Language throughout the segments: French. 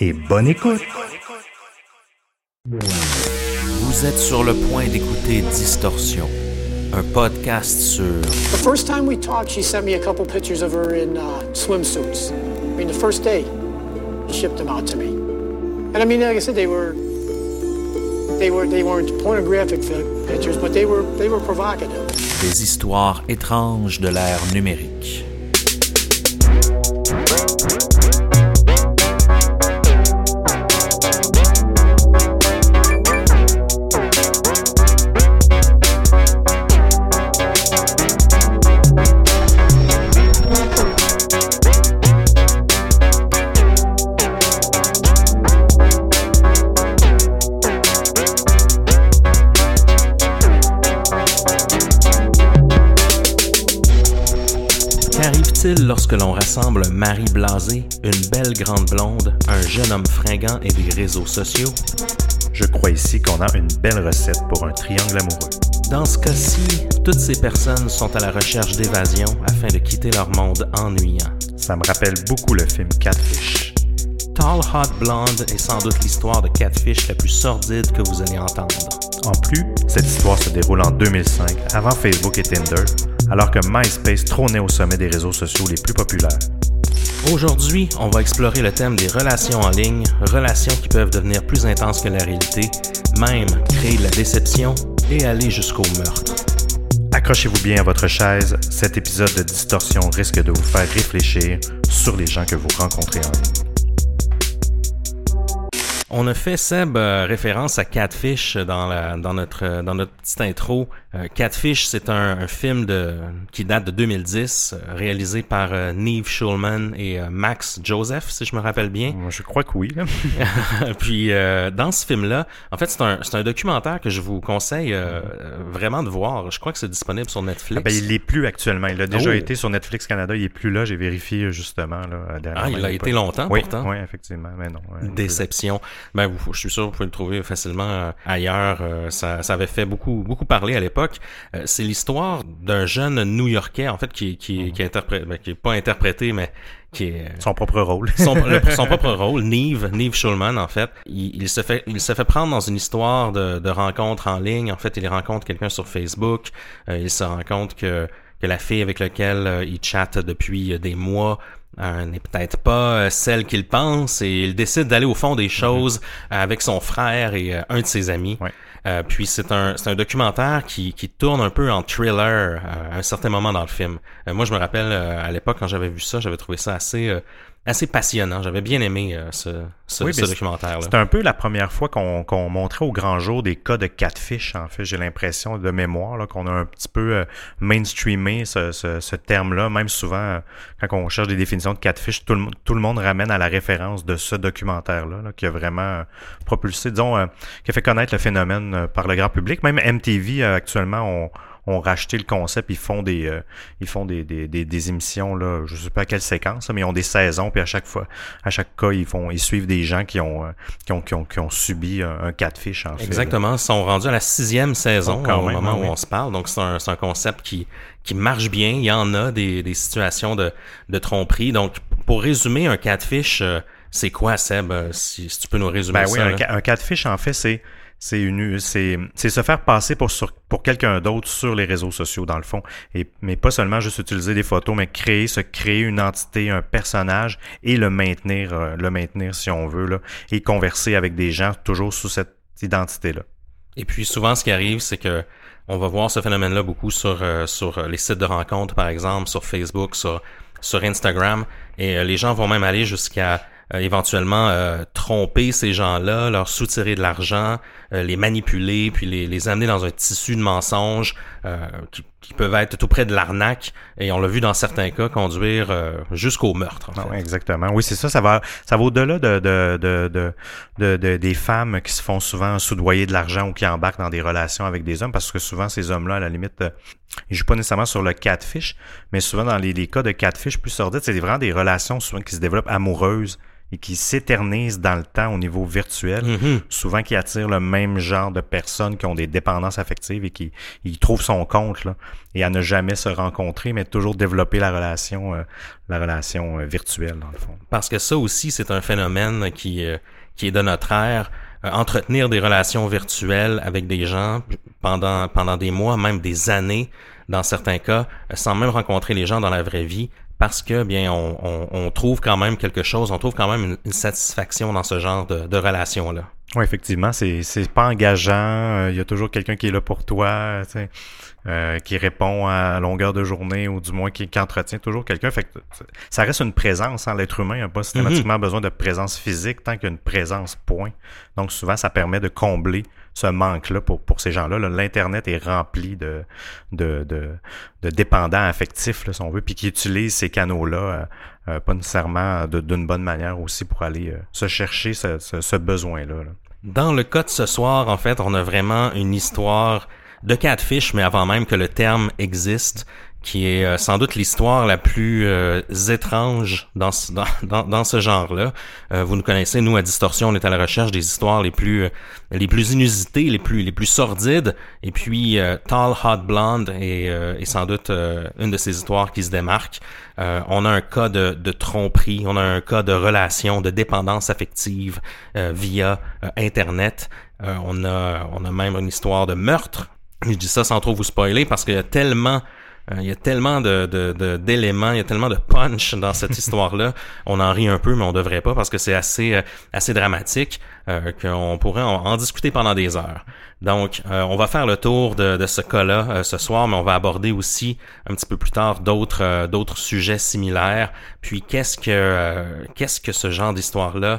et bonne écoute. Vous êtes sur le point d'écouter Distorsion, un podcast sur The first time we talked, she sent me a couple pictures of her in uh, swimsuits. I mean, the first day, she shipped them out to me. And I mean, like I said, they were they were they weren't pornographic pictures, but they were they were provocative. des histoires étranges de l'ère numérique. Qu'arrive-t-il lorsque l'on rassemble Marie Blasé, une belle grande blonde, un jeune homme fringant et des réseaux sociaux? Je crois ici qu'on a une belle recette pour un triangle amoureux. Dans ce cas-ci, toutes ces personnes sont à la recherche d'évasion afin de quitter leur monde ennuyant. Ça me rappelle beaucoup le film Catfish. Tall Hot Blonde est sans doute l'histoire de Catfish la plus sordide que vous allez entendre. En plus, cette histoire se déroule en 2005, avant Facebook et Tinder, alors que MySpace trônait au sommet des réseaux sociaux les plus populaires. Aujourd'hui, on va explorer le thème des relations en ligne, relations qui peuvent devenir plus intenses que la réalité, même créer de la déception et aller jusqu'au meurtre. Accrochez-vous bien à votre chaise, cet épisode de Distorsion risque de vous faire réfléchir sur les gens que vous rencontrez en ligne. On a fait, Seb, euh, référence à Catfish dans, la, dans, notre, euh, dans notre petite intro. Euh, Catfish, c'est un, un film de, qui date de 2010, euh, réalisé par euh, Neve Schulman et Max Joseph, si je me rappelle bien. Je crois que oui. là. Puis euh, dans ce film-là, en fait, c'est un, c'est un documentaire que je vous conseille vraiment de voir. Je crois que c'est disponible sur Netflix. Ah ben, il l'est plus actuellement. Il a déjà Oh. été sur Netflix Canada. Il est plus là. J'ai vérifié justement. Là, dernièrement. Ah, il a été longtemps, oui, pourtant. Oui, effectivement. Mais non. Déception. Ben, vous- je suis sûr que vous pouvez le trouver facilement euh, ailleurs. Euh, ça, ça avait fait beaucoup, beaucoup parler à l'époque. Euh, c'est l'histoire d'un jeune New-Yorkais, en fait, qui, qui, qui, interprète, ben, qui est pas interprété, mais qui est Son propre rôle. son, le- son propre rôle, Neve, Neve Schulman, en fait, il, il se fait, il se fait prendre dans une histoire de, de rencontre en ligne. En fait, il rencontre quelqu'un sur Facebook. Euh, il se rend compte que, que la fille avec laquelle euh, il chatte depuis euh, des mois euh, n'est peut-être pas euh, celle qu'il pense et il décide d'aller au fond des choses euh, avec son frère et euh, un de ses amis. Ouais. Euh, puis c'est un c'est un documentaire qui qui tourne un peu en thriller à un certain moment dans le film. Moi je me rappelle à l'époque quand j'avais vu ça, j'avais trouvé ça assez euh, assez passionnant. J'avais bien aimé euh, ce, ce, Oui, ce mais documentaire-là. C'est un peu la première fois qu'on montrait au grand jour des cas de catfish, en fait. J'ai l'impression de mémoire qu'on a un petit peu euh, mainstreamé ce, ce, ce terme-là. Même souvent, euh, quand on cherche des définitions de catfish, tout le, tout le monde ramène à la référence de ce documentaire-là, là, qui a vraiment euh, propulsé, disons, euh, qui a fait connaître le phénomène par le grand public. Même MTV, euh, actuellement, ont ont racheté le concept, ils font des euh, ils font des, des, des, des émissions là, je sais pas à quelle séquence, mais ils ont des saisons puis à chaque fois à chaque cas ils font ils suivent des gens qui ont euh, qui ont qui ont, qui ont subi un, un catfish en fait. Exactement. Ils sont rendus à la sixième saison Oh, quand au même, moment oui. où on se parle. Donc, c'est un, c'est un concept qui, qui marche bien. Il y en a des, des situations de, de tromperie. Donc, pour résumer, un catfish, euh, c'est quoi, Seb? euh, Si, si tu peux nous résumer Ben ça. oui, un, là. un catfish, en fait, c'est c'est se faire passer pour pour quelqu'un d'autre sur les réseaux sociaux dans le fond. Et mais pas seulement juste utiliser des photos mais créer se créer une entité un personnage et le maintenir euh, le maintenir si on veut là et converser avec des gens toujours sous cette identité là Et puis souvent, ce qui arrive, c'est que on va voir ce phénomène-là beaucoup sur euh, sur les sites de rencontres, par exemple, sur Facebook, sur sur Instagram, et euh, les gens vont même aller jusqu'à euh, éventuellement euh, tromper ces gens-là, leur soutirer de l'argent, euh, les manipuler, puis les, les amener dans un tissu de mensonges euh, qui, qui peuvent être tout près de l'arnaque, et on l'a vu dans certains cas conduire euh, jusqu'au meurtre. en Ah fait. ouais, exactement. Oui, c'est ça. Ça va, ça va au-delà de, de, de, de, de- de- des femmes qui se font souvent soudoyer de l'argent ou qui embarquent dans des relations avec des hommes, parce que souvent ces hommes-là, à la limite, euh, ils jouent pas nécessairement sur le catfish, mais souvent dans les, les cas de catfish plus sordides, c'est vraiment des relations souvent qui se développent amoureuses et qui s'éternisent dans le temps au niveau virtuel, Mhm. souvent qui attirent le même genre de personnes qui ont des dépendances affectives et qui ils trouvent son compte là, et à ne jamais se rencontrer, mais toujours développer la relation, euh, la relation euh, virtuelle dans le fond. Parce que ça aussi, c'est un phénomène qui, euh, qui est de notre ère. Entretenir des relations virtuelles avec des gens pendant, pendant des mois, même des années, dans certains cas, sans même rencontrer les gens dans la vraie vie, parce que bien on, trouve quand même quelque chose, on trouve quand même une, satisfaction dans ce genre de, de relation-là. Oui, effectivement, c'est c'est pas engageant. euh, Il y a toujours quelqu'un qui est là pour toi, tu sais, euh, qui répond à longueur de journée ou du moins qui, qui entretient toujours quelqu'un. Fait que ça reste une présence. Hein, L'être humain n'a pas systématiquement besoin de présence physique tant qu'il y a une présence point. Donc souvent, ça permet de combler ce manque-là pour, pour ces gens-là. là. L'Internet est rempli de, de, de, de dépendants affectifs, là, si on veut, puis qui utilisent ces canaux-là, euh, euh, pas nécessairement de- d'une bonne manière aussi pour aller euh, se chercher ce, besoin-là. là. Dans le cas de ce soir, en fait, on a vraiment une histoire de catfish, mais avant même que le terme existe, qui est euh, sans doute l'histoire la plus euh, étrange dans ce, dans, dans, ce genre-là. Euh, vous nous connaissez, nous à Distorsion, on est à la recherche des histoires les plus euh, les plus inusitées, les plus les plus sordides. Et puis euh, Tall Hot Blonde est, est sans doute une de ces histoires qui se démarque. On a un cas de, de tromperie, on a un cas de relation, de dépendance affective via Internet. On a on a même une histoire de meurtre. Je dis ça sans trop vous spoiler parce qu'il y a tellement il y a tellement de, de, de- d'éléments, il y a tellement de punch dans cette histoire-là. On en rit un peu, mais on devrait pas parce que c'est assez euh, assez dramatique euh, qu'on pourrait en, en discuter pendant des heures. Donc, euh, on va faire le tour de, de ce cas-là euh, ce soir, mais on va aborder aussi un petit peu plus tard d'autres euh, d'autres sujets similaires. Puis, qu'est-ce que euh, qu'est-ce que ce genre d'histoire-là euh,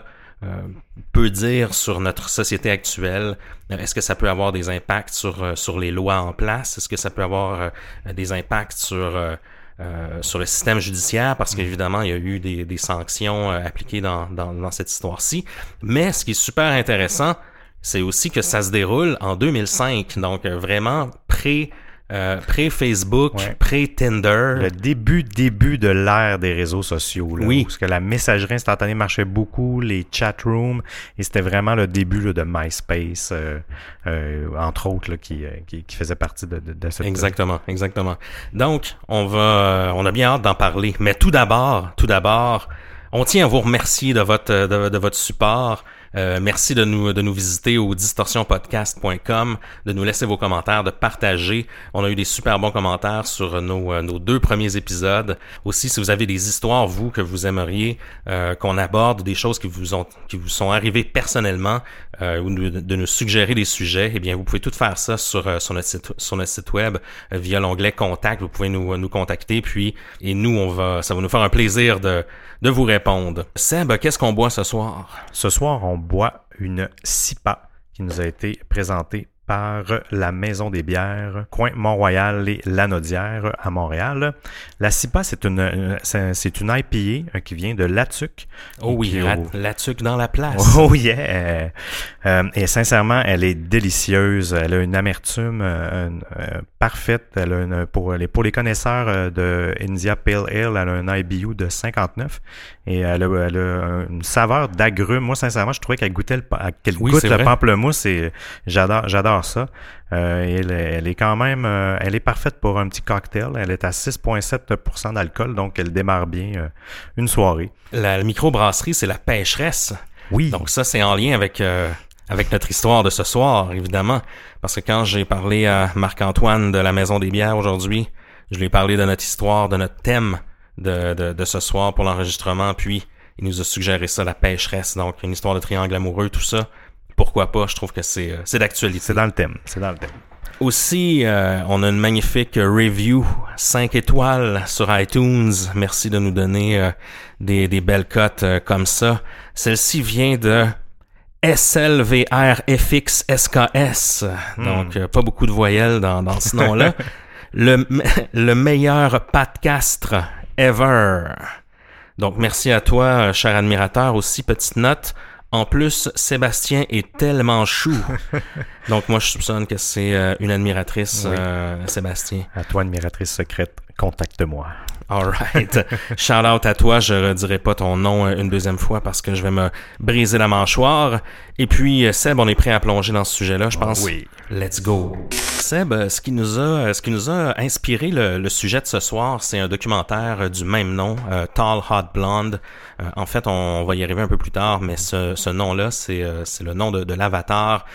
peut dire sur notre société actuelle Euh, Est-ce que ça peut avoir des impacts sur euh, sur les lois en place? Est-ce que ça peut avoir euh, des impacts sur euh, euh, sur le système judiciaire? Parce qu'évidemment il y a eu des, des sanctions euh, appliquées dans, dans, dans cette histoire-ci. Mais ce qui est super intéressant, c'est aussi que ça se déroule en 2005, donc euh, vraiment pré euh, pré-Facebook, Ouais. pré-Tinder. Le début, début de l'ère des réseaux sociaux. Là, Oui. Parce que la messagerie instantanée marchait beaucoup, les chat rooms, et c'était vraiment le début là, de MySpace, euh, euh, entre autres, là, qui, euh, qui, qui faisait partie de, de, de cette... Exactement, exactement. Donc, on va, euh, on a bien hâte d'en parler. Mais tout d'abord, tout d'abord, on tient à vous remercier de votre, de, de votre support. Euh, merci de nous, de nous visiter au distorsionpodcast.com, de nous laisser vos commentaires, de partager. On a eu des super bons commentaires sur nos, euh, nos deux premiers épisodes. Aussi, si vous avez des histoires, vous, que vous aimeriez euh, qu'on aborde, des choses qui vous, ont, qui vous sont arrivées personnellement, ou de, nous suggérer des sujets, eh bien, vous pouvez tout faire ça sur, sur, notre, site, sur notre site web via l'onglet Contact. Vous pouvez nous, nous contacter, puis et nous, on va, ça va nous faire un plaisir de, de vous répondre. Seb, qu'est-ce qu'on boit ce soir? Ce soir, on boit une SIPA qui nous a été présentée par la Maison des bières, coin Mont-Royal et Lanaudière à Montréal. La CIPA, c'est une, c'est une IPA euh, qui vient de Latuc. Oh oui, Latuc dans la place. Oh yeah! Euh, et sincèrement, elle est délicieuse. Elle a une amertume euh, parfaite. Elle a une, pour, les, pour les connaisseurs de India Pale Ale, elle a un IBU de 59 et elle a, elle a une saveur d'agrumes. Moi, sincèrement, je trouvais qu'elle goûtait le, qu'elle goûte le pamplemousse et j'adore, j'adore ça. Euh, elle, est quand même, euh, elle est parfaite pour un petit cocktail. Elle est à 6,7% d'alcool, donc elle démarre bien euh, une soirée. La microbrasserie, c'est la pêcheresse. Oui. Donc ça, c'est en lien avec avec notre histoire de ce soir, évidemment. Parce que quand j'ai parlé à Marc-Antoine de la Maison des Bières aujourd'hui, je lui ai parlé de notre histoire, de notre thème de, de, de ce soir pour l'enregistrement, puis il nous a suggéré ça, la pêcheresse, donc une histoire de triangle amoureux, tout ça pourquoi pas, je trouve que c'est euh, d'actualité. C'est dans le thème, c'est dans le thème. Aussi, euh, on a une magnifique review 5 étoiles sur iTunes. Merci de nous donner euh, des, des, belles cotes comme ça. Celle-ci vient de SLVRFXSKS. Hmm. Donc, pas beaucoup de voyelles dans, dans ce nom-là. le, le meilleur podcast ever. Donc, merci à toi, cher admirateur. Aussi, petite note. En plus, Sébastien est tellement chou. Donc moi, je soupçonne que c'est euh, une admiratrice, euh, Sébastien. À toi, admiratrice secrète, contacte-moi. Alright. Shout out à toi. Je redirai pas ton nom euh, une deuxième fois parce que je vais me briser la mâchoire. Et puis, Seb, on est prêt à plonger dans ce sujet-là, je pense. Oui. Let's go. Seb, ce qui nous a, ce qui nous a inspiré le, sujet de ce soir, c'est un documentaire du même nom, Tall Hot Blonde. en fait, on va y arriver un peu plus tard, mais ce, ce nom-là, c'est, le nom de, de l'avatar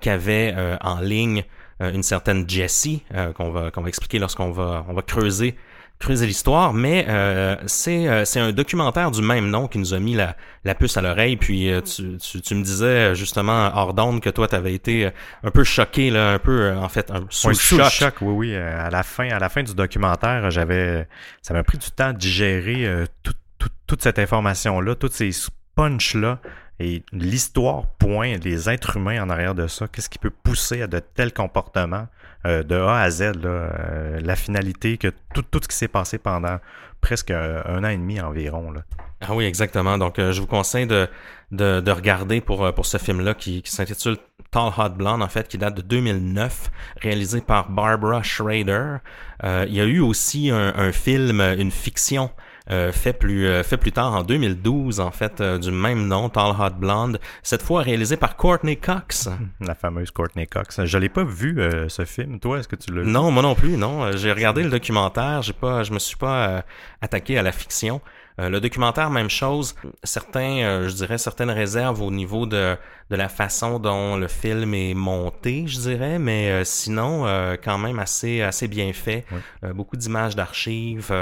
qu'avait en ligne une certaine Jessie, qu'on va, qu'on va expliquer lorsqu'on va, on va creuser creuser l'histoire, mais euh, c'est euh, c'est un documentaire du même nom qui nous a mis la, la puce à l'oreille. Puis euh, tu, tu, tu, me disais justement hors d'onde que toi t'avais été un peu choqué là, un peu en fait un, sous, ouais, choc. choc. Oui, oui. À la fin, à la fin du documentaire, j'avais, ça m'a pris du temps de digérer toute cette information là, toutes ces punch là. Et l'histoire point les êtres humains en arrière de ça, qu'est-ce qui peut pousser à de tels comportements euh, de A à Z, euh, la finalité, que tout, tout ce qui s'est passé pendant presque un, an et demi environ. Là. Ah oui, exactement. Donc, euh, je vous conseille de, de, de, regarder pour, pour ce film-là qui, s'intitule Tall Hot Blonde, en fait, qui date de 2009, réalisé par Barbara Schrader. il y a eu aussi un film, une fiction euh, fait plus euh, fait plus tard en 2012 en fait euh, du même nom Tall Hot Blonde cette fois réalisé par Courtney Cox. La fameuse Courtney Cox. Je l'ai pas vu ce film. Toi est-ce que tu l'as non moi non plus non. J'ai regardé le documentaire. J'ai pas je me suis pas attaqué à la fiction le documentaire, même chose. Certains, je dirais, certaines réserves au niveau de, de la façon dont le film est monté, je dirais, mais sinon, quand même assez, assez bien fait. beaucoup d'images d'archives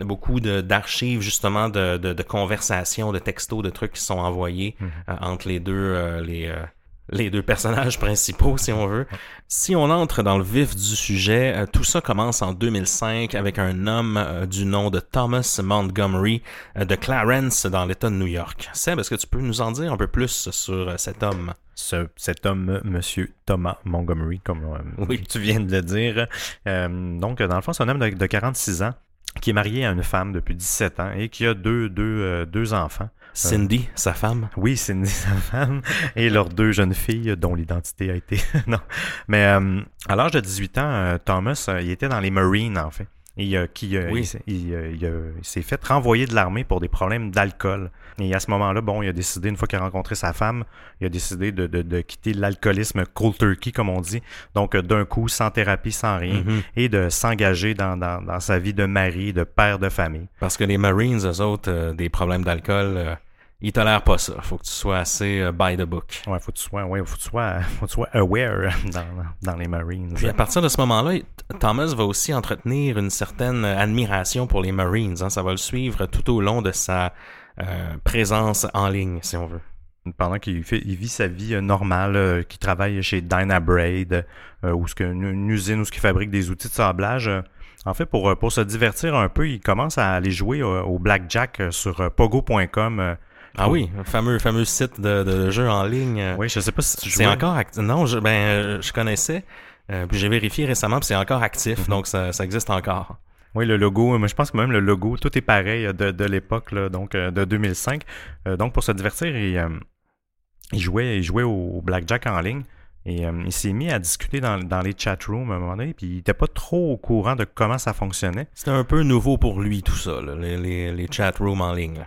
beaucoup d'archives justement de, de, de, conversations, de textos, de trucs qui sont envoyés mhm. euh, entre les deux euh, les euh, les deux personnages principaux, si on veut. Si on entre dans le vif du sujet, tout ça commence en 2005 avec un homme du nom de Thomas Montgomery de Clarence dans l'État de New York. Seb, est-ce que tu peux nous en dire un peu plus sur cet homme? Ce, cet homme, Monsieur Thomas Montgomery, comme oui. tu viens de le dire. donc, dans le fond, c'est un homme de, de 46 ans qui est marié à une femme depuis 17 ans et qui a deux, deux, euh, deux enfants. Cindy, sa femme. Oui, Cindy, sa femme, et leurs deux jeunes filles dont l'identité a été... non. Mais euh, à l'âge de 18 ans, euh, Thomas, il était dans les Marines, en fait et euh, qui euh, il, il, s'est fait renvoyer de l'armée pour des problèmes d'alcool. Et à ce moment-là, bon, il a décidé, une fois qu'il a rencontré sa femme, il a décidé de, de, de quitter l'alcoolisme cold turkey, comme on dit. Donc, d'un coup, sans thérapie, sans rien, mm-hmm. et de s'engager dans, dans, dans, sa vie de mari, de père de famille. Parce que les Marines, eux autres, euh, des problèmes d'alcool il tolère pas ça. Faut que tu sois assez euh, by the book. Ouais, faut que tu sois, ouais, faut que tu sois, faut que tu sois aware dans, dans les Marines. Puis à partir de ce moment-là, Thomas va aussi entretenir une certaine admiration pour les Marines. Hein. Ça va le suivre tout au long de sa euh, présence en ligne, si on veut. Pendant qu'il il vit sa vie euh, normale, euh, qu'il travaille chez Dynabraid, euh, ou ce une, une usine où ce fabrique des outils de sablage. euh, en fait, pour, euh, pour se divertir un peu, il commence à aller jouer euh, au blackjack euh, sur euh, pogo.com. Ah oui, un fameux, fameux site de, de jeux en ligne. euh, Oui, je sais pas si tu C'est jouais. encore actif. Non, je, ben, euh, je connaissais. euh, puis j'ai vérifié récemment, puis c'est encore actif, Mhm. donc ça, ça existe encore. Oui, le logo, mais je pense que même le logo, tout est pareil de, de l'époque, donc de 2005. Euh, donc pour se divertir, il, euh, il jouait, il jouait au, au blackjack en ligne. Et euh, il s'est mis à discuter dans, dans les chat rooms à un moment donné, puis il était pas trop au courant de comment ça fonctionnait. C'était un peu nouveau pour lui, tout ça, là, les, les, les chat rooms en ligne. là.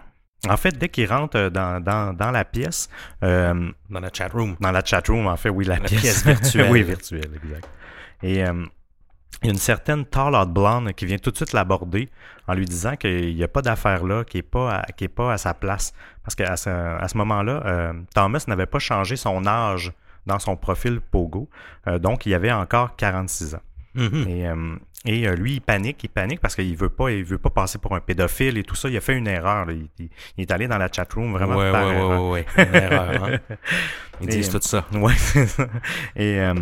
En fait, dès qu'il rentre euh, dans, dans, dans la pièce, euh, Dans la chat room. dans la chat room, en fait, oui, la, La pièce. pièce virtuelle. oui, virtuelle, exact. Et euh, il y a une certaine tall out blonde qui vient tout de suite l'aborder en lui disant qu'il n'y a pas d'affaire là, qu'il n'est pas, à- qu'il est pas à sa place. Parce qu'à ce, à ce moment-là, euh, Thomas n'avait pas changé son âge dans son profil Pogo. Euh, donc, il avait encore 46 ans. Et, euh, et euh, lui, il panique, il panique parce qu'il veut pas, il veut pas passer pour un pédophile et tout ça. Il a fait une erreur. là. Il, il- il est allé dans la chatroom vraiment ouais, par ouais, erreur. ouais, ouais, ouais. Une erreur, hein. Ils Et, disent tout ça. Ouais, c'est ça. Et, euh,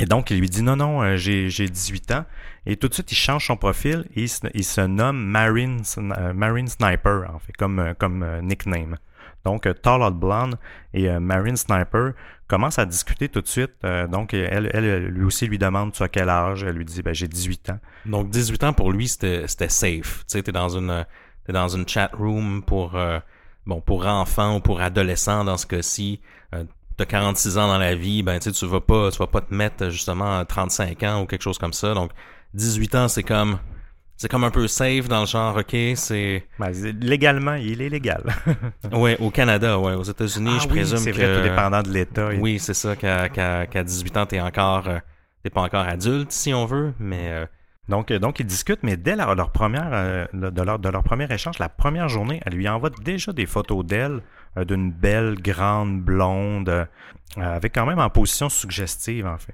et donc, il lui dit non, non, euh, j'ai j'ai 18 ans. Et tout de suite, il change son profil et il se, il se nomme Marine, euh, Marine Sniper, en fait, comme, euh, comme euh, nickname. Donc, euh, Tall Blonde et euh, Marine Sniper commencent à discuter tout de suite. Euh, donc, elle, lui aussi lui demande tu as quel âge? Elle lui dit ben, j'ai 18 ans. Donc 18 ans pour lui c'était safe. Tu sais t'es dans une dans une chat room pour euh, bon pour enfants ou pour adolescents dans ce cas-ci. Euh, T'as 46 ans dans la vie, ben tu sais tu vas pas tu vas pas te mettre justement à 35 ans ou quelque chose comme ça. Donc 18 ans c'est comme c'est comme un peu safe dans le genre ok c'est Ben, c'est- légalement, il est légal. ouais au Canada ouais aux États-Unis Ah je oui, présume c'est que vrai, tout dépendant de l'État. oui c'est ça qu'à qu'à qu'à 18 ans t'es encore euh, t'es pas encore adulte si on veut mais euh, Donc, euh, donc ils discutent, mais dès leur, leur première, euh, de, leur, de leur premier échange, la première journée, elle lui envoie déjà des photos d'elle, euh, d'une belle, grande, blonde, euh, avec quand même en position suggestive, en fait.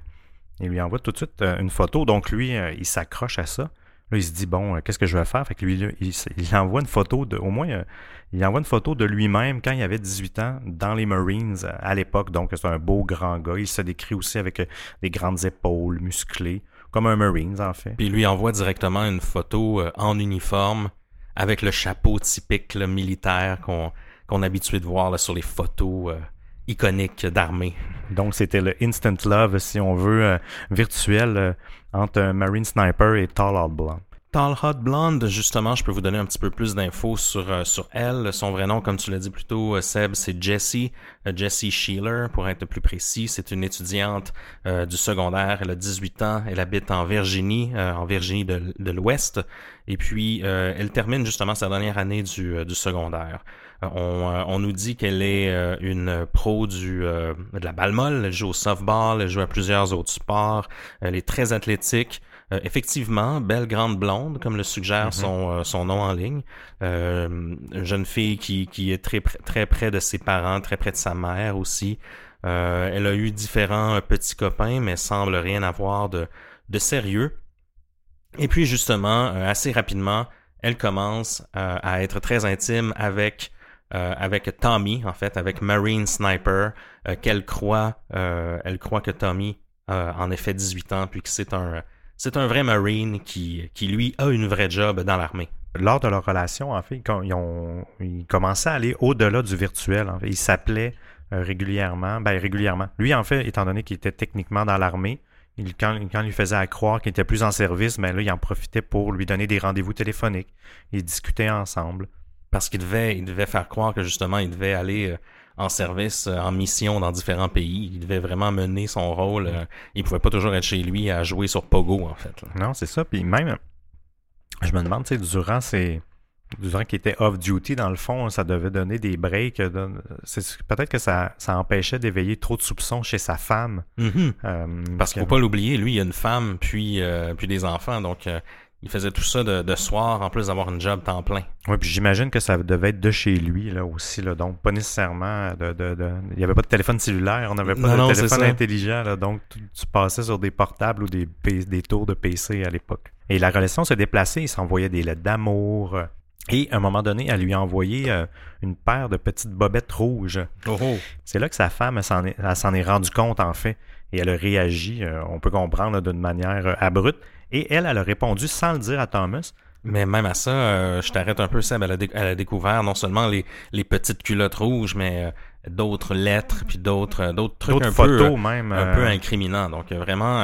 Il lui envoie tout de suite une photo, donc lui, il s'accroche à ça. Là, il se dit, bon, euh, qu'est-ce que je vais faire? Fait que lui, là, il, envoie une photo de, au moins, euh, il envoie une photo de lui-même quand il avait 18 ans dans les Marines euh, à l'époque. Donc, c'est un beau grand gars. Il se décrit aussi avec des grandes épaules, musclées, comme un Marines, en fait. Puis il lui envoie directement une photo en uniforme avec le chapeau typique là, militaire qu'on qu'on est habitué de voir là, sur les photos iconiques d'armée. Donc, c'était le instant love, si on veut, euh, virtuel euh, entre un Marine Sniper et Tall Out Blonde. Tall Hot Blonde, justement, je peux vous donner un petit peu plus d'infos sur, euh, sur elle. Son vrai nom, comme tu l'as dit plus tôt, euh, Seb, c'est Jessie. Euh, Jessie Sheeler, pour être plus précis. C'est une étudiante du secondaire. Elle a 18 ans. Elle habite en Virginie, en Virginie de, de l'Ouest. Et puis, elle termine justement sa dernière année du, du secondaire. On, on nous dit qu'elle est une pro du, de la balle molle. Elle joue au softball. Elle joue à plusieurs autres sports. Elle est très athlétique. Euh, effectivement, belle grande blonde, comme le suggère son, euh, son nom en ligne. Euh, une jeune fille qui, qui est très, très près de ses parents, très près de sa mère aussi. Euh, elle a eu différents petits copains, mais semble rien avoir de, de sérieux. Et puis justement, euh, assez rapidement, elle commence euh, à être très intime avec euh, avec Tommy, en fait, avec Marine Sniper, euh, qu'elle croit, euh, elle croit que Tommy a en effet 18 ans, puis que c'est un c'est un vrai Marine qui, qui, lui, a une vraie job dans l'armée. Lors de leur relation, en fait, ils, ont, ils commençaient à aller au-delà du virtuel. En fait. Ils s'appelaient euh, régulièrement. Ben, régulièrement. Lui, en fait, étant donné qu'il était techniquement dans l'armée, il, quand, quand il lui faisait à croire qu'il était plus en service, ben là, il en profitait pour lui donner des rendez-vous téléphoniques. Ils discutaient ensemble. Parce qu'il devait, il devait faire croire que justement, il devait aller euh, en service, euh, en mission dans différents pays. Il devait vraiment mener son rôle. euh, il pouvait pas toujours être chez lui à jouer sur Pogo, en fait. là. Non, c'est ça. Puis même, je me demande, tu sais, durant ces. Durant qu'il était off-duty, dans le fond, ça devait donner des breaks. euh, de- Peut-être que ça, ça empêchait d'éveiller trop de soupçons chez sa femme. Mhm. Euh, Parce qu'il faut pas l'oublier, lui, il a une femme, puis, euh, puis des enfants, donc il faisait tout ça de, de soir en plus d'avoir une job temps plein. Oui, puis j'imagine que ça devait être de chez lui là aussi, là, donc pas nécessairement de, de, de... il n'y avait pas de téléphone cellulaire, on n'avait pas Non, de non, téléphone intelligent, là, donc tu, tu passais sur des portables ou des, tours de PC à l'époque. Et la relation se déplaçait, il s'envoyait des lettres d'amour. euh, Et à un moment donné, elle lui a envoyé euh, une paire de petites bobettes rouges. Oh, oh. C'est là que sa femme s'en est, s'en est rendue compte, en fait, et elle a réagi, euh, on peut comprendre, d'une manière euh, abrupte. Et elle, elle a répondu sans le dire à Thomas. Mais même à ça, euh, je t'arrête un peu, Seb. Elle a, elle a découvert non seulement les, les petites culottes rouges, mais euh, d'autres lettres, puis d'autres euh, d'autres trucs D'autres un photos, peu, même. un peu incriminants. Donc vraiment,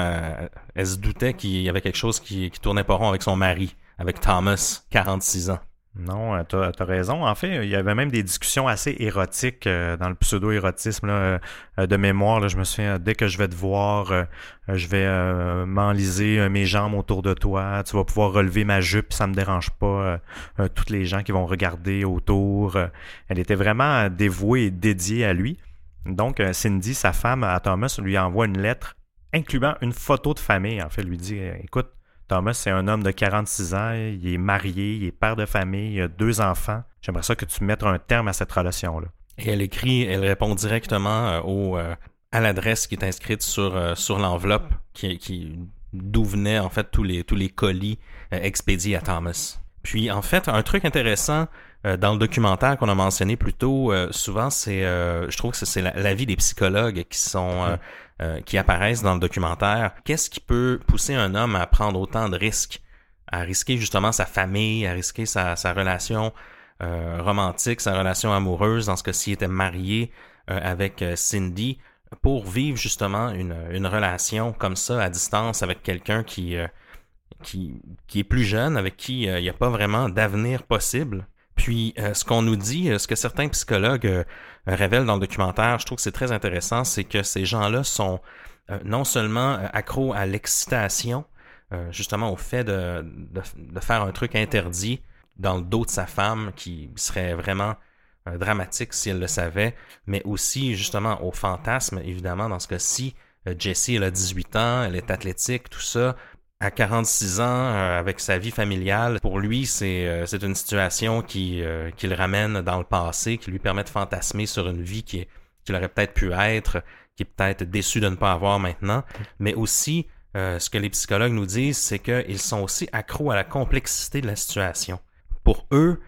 elle se doutait qu'il y avait quelque chose qui, qui tournait pas rond avec son mari, avec Thomas, 46 ans. Non, euh, t'as as raison. En fait, il y avait même des discussions assez érotiques euh, dans le pseudo-érotisme euh, de mémoire. Je me souviens, dès que je vais te voir, je vais m'enliser mes jambes autour de toi. Tu vas pouvoir relever ma jupe, ça me dérange pas. toutes les gens qui vont regarder autour. elle était vraiment dévouée et dédiée à lui. Donc, Cindy, sa femme, à Thomas, lui envoie une lettre incluant une photo de famille. En fait, lui dit, écoute, Thomas, c'est un homme de 46 ans, il est marié, il est père de famille, il a deux enfants. J'aimerais ça que tu mettes un terme à cette relation-là. Et elle écrit, elle répond directement euh, au, euh, à l'adresse qui est inscrite sur, euh, sur l'enveloppe qui, qui d'où venaient en fait tous les, tous les colis expédiés à Thomas. Puis en fait, un truc intéressant dans le documentaire qu'on a mentionné plus tôt, souvent c'est, euh, je trouve que c'est- c'est la- l'avis des psychologues qui sont euh, qui apparaissent dans le documentaire. Qu'est-ce qui peut pousser un homme à prendre autant de risques, à risquer justement sa famille, à risquer sa, relation euh, romantique, sa relation amoureuse, dans ce cas-ci, était marié euh, avec Cindy, pour vivre justement une, relation comme ça à distance avec quelqu'un qui, qui, qui est plus jeune, avec qui il n'y a pas vraiment d'avenir possible. Puis ce qu'on nous dit, ce que certains psychologues révèlent dans le documentaire, je trouve que c'est très intéressant, c'est que ces gens-là sont euh, non seulement euh, accros à l'excitation, euh, justement au fait de, faire un truc interdit dans le dos de sa femme qui serait vraiment dramatique si elle le savait, mais aussi justement au fantasme, évidemment, dans ce cas-ci. Jessie, elle a 18 ans, elle est athlétique, tout ça. À 46 ans, euh, avec sa vie familiale, pour lui, c'est euh, une situation qui, euh, qui le ramène dans le passé, qui lui permet de fantasmer sur une vie qu'il aurait peut-être pu être, qui est peut-être déçu de ne pas avoir maintenant, mais aussi euh, ce que les psychologues nous disent, c'est qu'ils sont aussi accros à la complexité de la situation. Pour eux,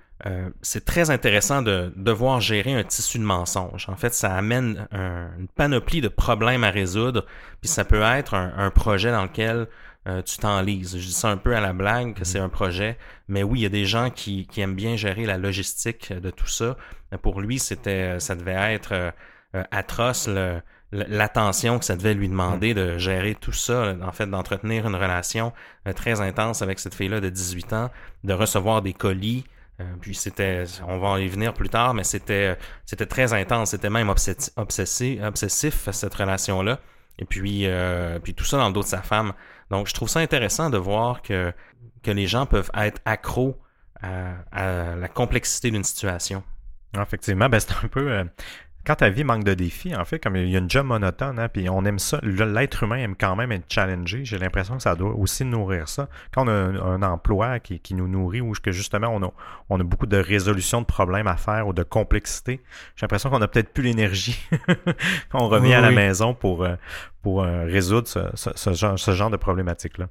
c'est très intéressant de devoir gérer un tissu de mensonges. En fait, ça amène un- une panoplie de problèmes à résoudre, puis ça peut être un projet dans lequel euh, tu t'enlises. Je dis ça un peu à la blague que c'est un projet, mais oui, il y a des gens qui, qui aiment bien gérer la logistique de tout ça. Pour lui, c'était, ça devait être euh, euh, atroce le- l'attention que ça devait lui demander de gérer tout ça, en fait, d'entretenir une relation euh, très intense avec cette fille-là de 18 ans, de recevoir des colis. euh, puis c'était, on va y venir plus tard, mais c'était, c'était très intense, c'était même obsessi- obsessi- obsessif cette relation-là. Et puis, euh, puis tout ça dans le dos de sa femme. Donc, je trouve ça intéressant de voir que que les gens peuvent être accros à, à la complexité d'une situation. Effectivement, ben c'est un peu. euh, quand ta vie manque de défis, en fait, comme il y a une job monotone, hein, puis on aime ça, l'être humain aime quand même être challengé. J'ai l'impression que ça doit aussi nourrir ça. Quand on a un, un emploi qui, qui nous nourrit, ou que justement on a, on a beaucoup de résolution de problèmes à faire ou de complexité, j'ai l'impression qu'on a peut-être plus l'énergie quand on revient Oui, à la oui. maison pour, euh, pour euh, résoudre ce, ce- ce genre, ce genre de problématique-là.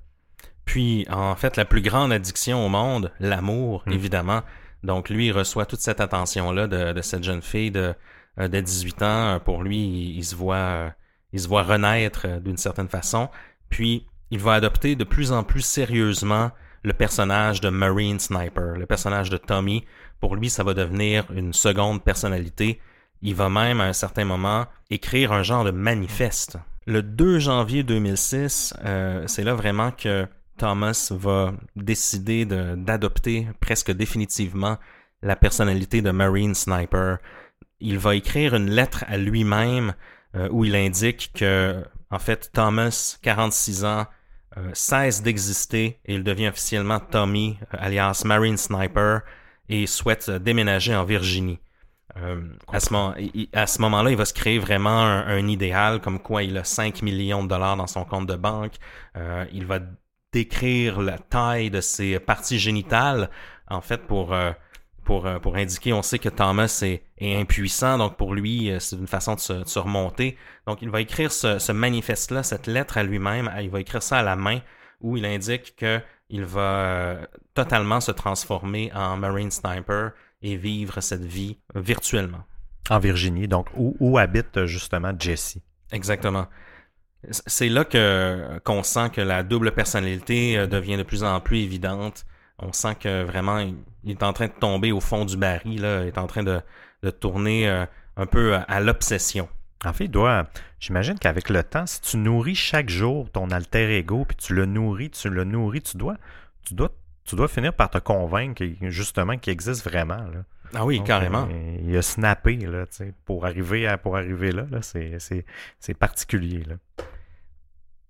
Puis, en fait, la plus grande addiction au monde, l'amour, Mm. évidemment. Donc, lui, il reçoit toute cette attention-là de, de cette jeune fille de, euh, de 18 ans. Pour lui, il, il se voit, euh, il se voit renaître euh, d'une certaine façon. Puis, il va adopter de plus en plus sérieusement le personnage de Marine Sniper, le personnage de Tommy. Pour lui, ça va devenir une seconde personnalité. Il va même, à un certain moment, écrire un genre de manifeste. Le 2 janvier 2006, euh, c'est là vraiment que Thomas va décider de- d'adopter presque définitivement la personnalité de Marine Sniper. Il va écrire une lettre à lui-même euh, où il indique que, en fait, Thomas, 46 ans, euh, cesse d'exister et il devient officiellement Tommy, euh, alias Marine Sniper, et souhaite déménager en Virginie. Euh, à ce, moment, à ce moment-là, il va se créer vraiment un, idéal comme quoi il a 5 millions de dollars dans son compte de banque. Euh, il va décrire la taille de ses parties génitales, en fait, pour, euh, pour, euh, pour indiquer, on sait que Thomas est, est impuissant, donc pour lui, c'est une façon de se, de se, remonter. Donc il va écrire ce, ce manifeste-là, cette lettre à lui-même, il va écrire ça à la main, où il indique que il va totalement se transformer en Marine Sniper et vivre cette vie virtuellement. En Virginie, donc où, où habite justement Jesse. Exactement. C'est là que qu'on sent que la double personnalité euh, devient de plus en plus évidente. On sent que vraiment il est en train de tomber au fond du baril, là, il est en train de, de tourner euh, un peu à l'obsession. En fait, il doit. J'imagine qu'avec le temps, si tu nourris chaque jour ton alter ego, puis tu le nourris, tu le nourris, tu dois, tu dois, tu dois finir par te convaincre justement qu'il existe vraiment. Là. Ah oui, carrément. Euh, il a snappé là, pour arriver à, pour arriver là, là c'est particulier. Là.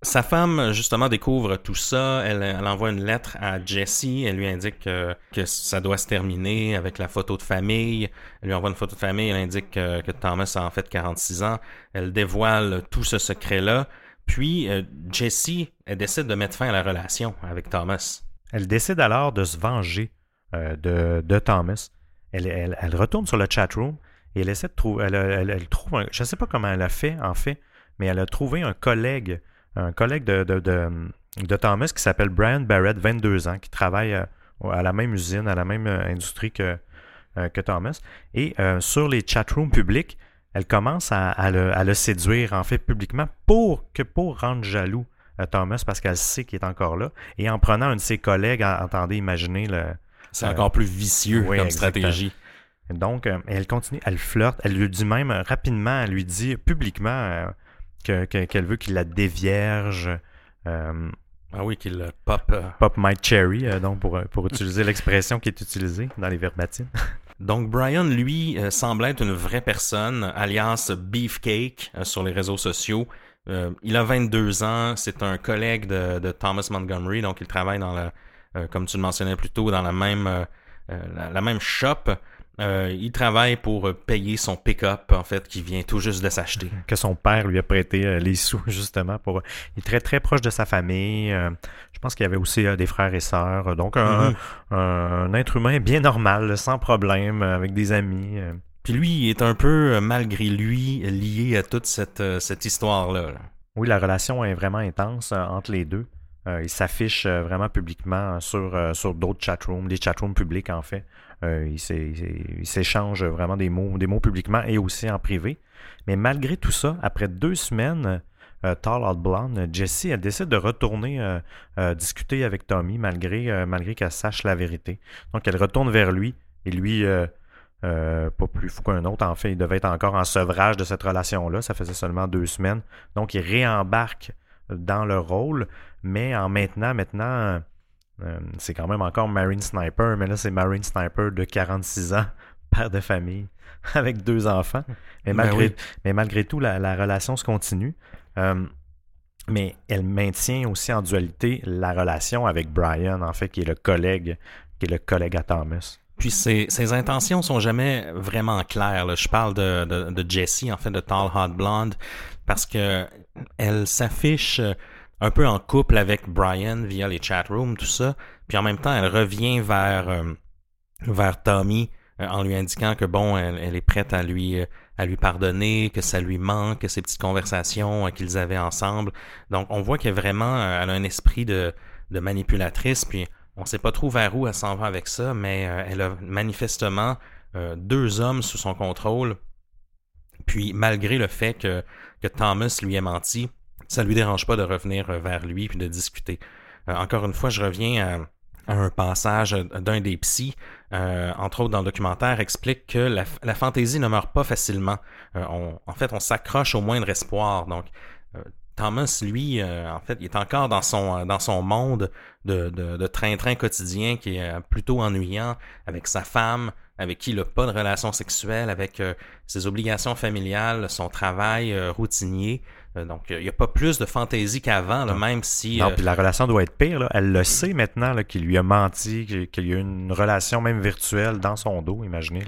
Sa femme, justement, découvre tout ça. Elle, elle envoie une lettre à Jessie. Elle lui indique que, que, ça doit se terminer avec la photo de famille. Elle lui envoie une photo de famille. Elle indique que, que Thomas a en fait 46 ans. Elle dévoile tout ce secret-là. Puis, euh, Jessie, elle décide de mettre fin à la relation avec Thomas. Elle décide alors de se venger euh, de, Thomas. Elle, retourne sur le chat room et elle essaie de trouver. Elle, elle trouve. Je ne sais pas comment elle a fait, en fait, mais elle a trouvé un collègue un collègue de, Thomas qui s'appelle Brian Barrett, 22 ans, qui travaille à, la même usine, à la même euh, industrie que, euh, que Thomas. Et sur les chatrooms publics, elle commence à, à, le, à, le, séduire, en fait, publiquement, pour, que, pour rendre jaloux Thomas, parce qu'elle sait qu'il est encore là. Et en prenant un de ses collègues, entendez, imaginez le... C'est encore plus vicieux comme stratégie. Donc, elle continue, elle flirte, elle lui dit même rapidement, elle lui dit publiquement qu'elle veut qu'il la dévierge. Euh, ah oui, qu'il pop. Euh. Pop my cherry, euh, donc pour, pour utiliser l'expression qui est utilisée dans les verbatim. Donc Brian, lui, semble être une vraie personne, alias Beefcake sur les réseaux sociaux. Il a 22 ans, c'est un collègue de, de, Thomas Montgomery, donc il travaille dans la, comme tu le mentionnais plus tôt, dans la même, la, la, même shop. Euh, il travaille pour euh, payer son pick-up, en fait, qui vient tout juste de s'acheter. Que son père lui a prêté euh, les sous, justement. pour. Il est très, très proche de sa famille. je pense qu'il y avait aussi des frères et sœurs. Donc, un, mm-hmm. être humain bien normal, sans problème, avec des amis. Lui, est un peu, malgré lui, lié à toute cette, cette histoire-là. Oui, la relation est vraiment intense entre les deux. il s'affiche vraiment publiquement sur, sur d'autres chatrooms, des chatrooms publics en fait. Euh, il s'échange vraiment des mots, publiquement et aussi en privé. Mais malgré tout ça, après deux semaines, euh, Tall Blonde, Jessie, elle décide de retourner euh, discuter avec Tommy malgré, malgré qu'elle sache la vérité. Donc elle retourne vers lui et lui, pas plus fou qu'un autre, en fait, il devait être encore en sevrage de cette relation-là. Ça faisait seulement deux semaines. Donc il réembarque dans le rôle, mais en maintenant, maintenant, euh, c'est quand même encore Marine Sniper, mais là, c'est Marine Sniper de 46 ans, père de famille, avec deux enfants. Mais ben malgré, mais malgré tout, la, relation se continue. Euh, mais elle maintient aussi en dualité la relation avec Brian, en fait, qui est le collègue, qui est le collègue à Thomas. Puis ses, intentions sont jamais vraiment claires. Je parle de, de, Jessie, en fait, de Tall Hot Blonde, parce que elle s'affiche un peu en couple avec Brian via les chat rooms, tout ça. Puis en même temps, elle revient vers, euh, Tommy euh, en lui indiquant que bon, elle, est prête à lui, euh, à lui pardonner, que ça lui manque, ces petites conversations qu'ils avaient ensemble. Donc on voit qu'elle vraiment, elle a un esprit de, de manipulatrice, puis on sait pas trop vers où elle s'en va avec ça, mais elle a manifestement deux hommes sous son contrôle. Puis malgré le fait que, Thomas lui ait menti, ça lui dérange pas de revenir euh, vers lui puis de discuter. Euh, encore une fois, je reviens à, un passage d'un des psys, euh, entre autres dans le documentaire, explique que la, fantaisie ne meurt pas facilement. en fait, on s'accroche au moindre espoir. Donc, Thomas, lui, en fait, il est encore dans son dans son monde de train-train quotidien qui est plutôt ennuyant avec sa femme, avec qui il n'a pas de relation sexuelle, avec ses obligations familiales, son travail routinier. Euh, donc, il n'y a pas plus de fantaisie qu'avant, même si... Non, euh, puis la relation doit être pire. Elle le sait maintenant qu'il lui a menti, qu'il y a une relation même virtuelle dans son dos. Imaginez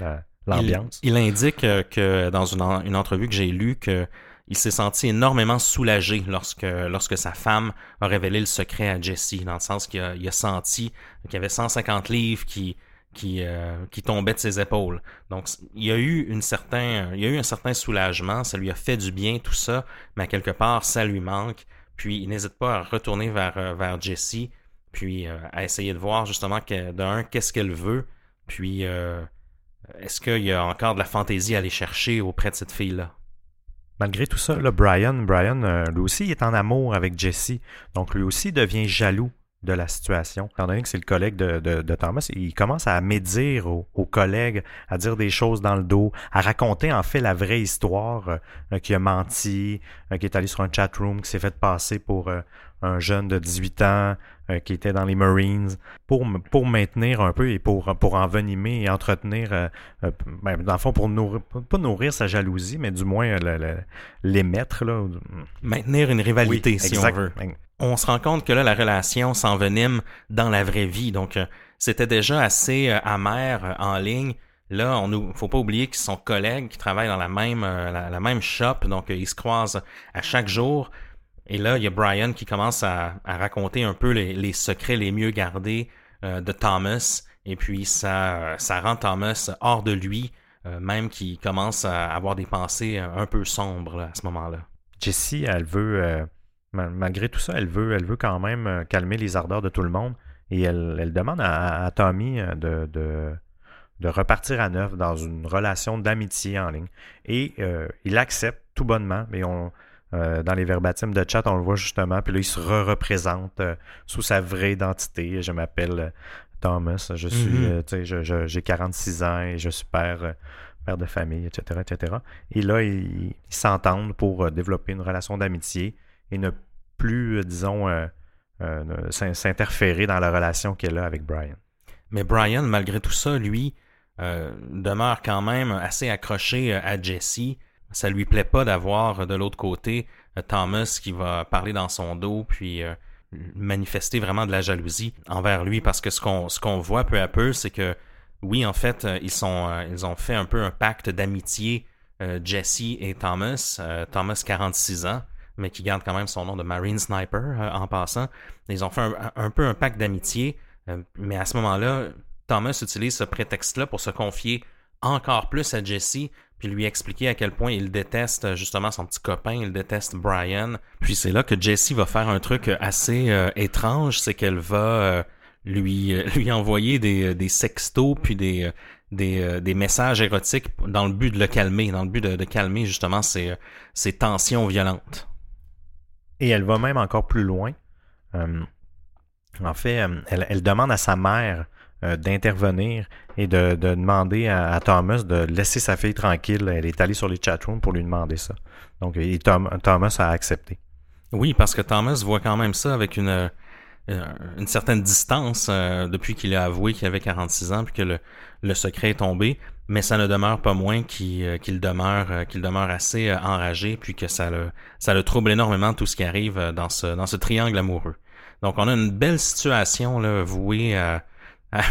l'ambiance. Il, indique euh, que dans une, une entrevue que j'ai lue que il s'est senti énormément soulagé lorsque, sa femme a révélé le secret à Jesse, dans le sens qu'il a, senti qu'il y avait 150 livres qui, qui, euh, de ses épaules. Donc, il y a eu un certain soulagement, ça lui a fait du bien tout ça, mais quelque part, ça lui manque. Puis, il n'hésite pas à retourner vers, euh, vers Jessie, puis euh, à essayer de voir justement que, d'un, qu'est-ce qu'elle veut, puis est-ce qu'il y a encore de la fantaisie à aller chercher auprès de cette fille-là? Malgré tout ça, là, Brian, Brian lui aussi, est en amour avec Jessie. Donc, lui aussi devient jaloux de la situation. Étant donné que c'est le collègue de, de, Thomas, il commence à médire aux, collègues, à dire des choses dans le dos, à raconter en fait la vraie histoire, euh, qui a menti, euh, qui est allé sur un chat room, qui s'est fait passer pour euh, un jeune de 18 ans qui était dans les Marines, pour, pour maintenir un peu et pour, pour envenimer et entretenir, ben, dans le fond, pour nourrir, pas nourrir sa jalousie, mais du moins l'émettre. Maintenir une rivalité, si on veut on se rend compte que là, la relation s'envenime dans la vraie vie. Donc, euh, c'était déjà assez euh, amer euh, en ligne. Là, on ne faut pas oublier qu'ils sont collègues qui travaillent dans la même, la, même shop, donc ils se croisent à chaque jour. Et là, il y a Brian qui commence à, raconter un peu les, secrets les mieux gardés de Thomas. Et puis, ça, ça rend Thomas hors de lui, même qu'il commence à avoir des pensées un peu sombres à ce moment-là. Jessie, elle veut malgré tout ça, elle veut, elle veut quand même euh, calmer les ardeurs de tout le monde. Et elle, demande à, Tommy euh, de, de, repartir à neuf dans une relation d'amitié en ligne. Et euh, il accepte tout bonnement. Mais on, dans les verbatims de chat, on le voit justement. Puis là, il se re-représente sous sa vraie identité. Je m'appelle Thomas. Je suis, mm-hmm. j'ai 46 ans et je suis père père de famille, etc., etc. Et là, ils s'entendent pour développer une relation d'amitié et ne plus, euh, disons, euh, euh, s'interférer dans la relation qu'elle a avec Brian. Mais Brian, malgré tout ça, lui, demeure quand même assez accroché à Jesse. Ça lui plaît pas d'avoir de l'autre côté Thomas qui va parler dans son dos, puis manifester vraiment de la jalousie envers lui, parce que ce qu'on ce qu'on voit peu à peu, c'est que oui, en fait, ils sont ils ont fait un peu un pacte d'amitié, Jesse et Thomas. Thomas 46 ans, mais qui garde quand même son nom de Marine Sniper euh, en passant. Ils ont fait un, peu un pacte d'amitié, euh, mais à ce moment-là, Thomas utilise ce prétexte-là pour se confier encore plus à Jesse, puis lui expliquer à quel point il déteste euh, justement son petit copain, il déteste Brian. Puis c'est là que Jesse va faire un truc assez étrange, c'est qu'elle va lui, lui envoyer des, des sextos puis des, des, des, messages érotiques dans le but de le calmer, dans le but de, de calmer justement ces, tensions violentes. Et elle va même encore plus loin. Euh, en fait, euh, elle, demande à sa mère euh, d'intervenir et de, demander à, Thomas de laisser sa fille tranquille. Elle est allée sur les chatrooms pour lui demander ça. Donc, Thomas a accepté. Oui, parce que Thomas voit quand même ça avec une, une certaine distance depuis qu'il a avoué qu'il avait 46 ans puis que le, le secret est tombé mais ça ne demeure pas moins qu'il euh, demeure euh, qu'il demeure assez euh, enragé puis que ça le ça le trouble énormément tout ce qui arrive dans ce dans ce triangle amoureux. Donc on a une belle situation là vouée à,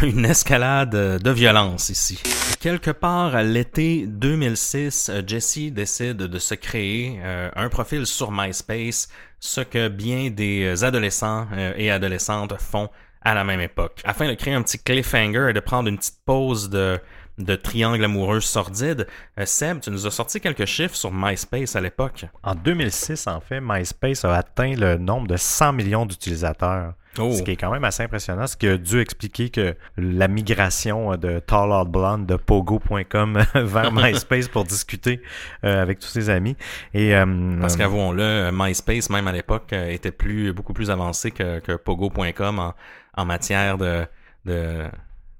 une escalade de violence ici. Quelque part à l'été 2006, Jesse décide de se créer un profil sur MySpace, ce que bien des adolescents et adolescentes font à la même époque, afin de créer un petit cliffhanger et de prendre une petite pause de de triangle amoureux sordide. Euh, Seb, tu nous as sorti quelques chiffres sur MySpace à l'époque. En 2006, en fait, MySpace a atteint le nombre de 100 millions d'utilisateurs. Oh. Ce qui est quand même assez impressionnant, ce qui a dû expliquer que la migration de Tall Out Blonde de Pogo.com vers MySpace pour discuter euh, avec tous ses amis. Et, euh, Parce qu'avouons-le, MySpace, même à l'époque, était plus, beaucoup plus avancé que, que Pogo.com en, en matière de, de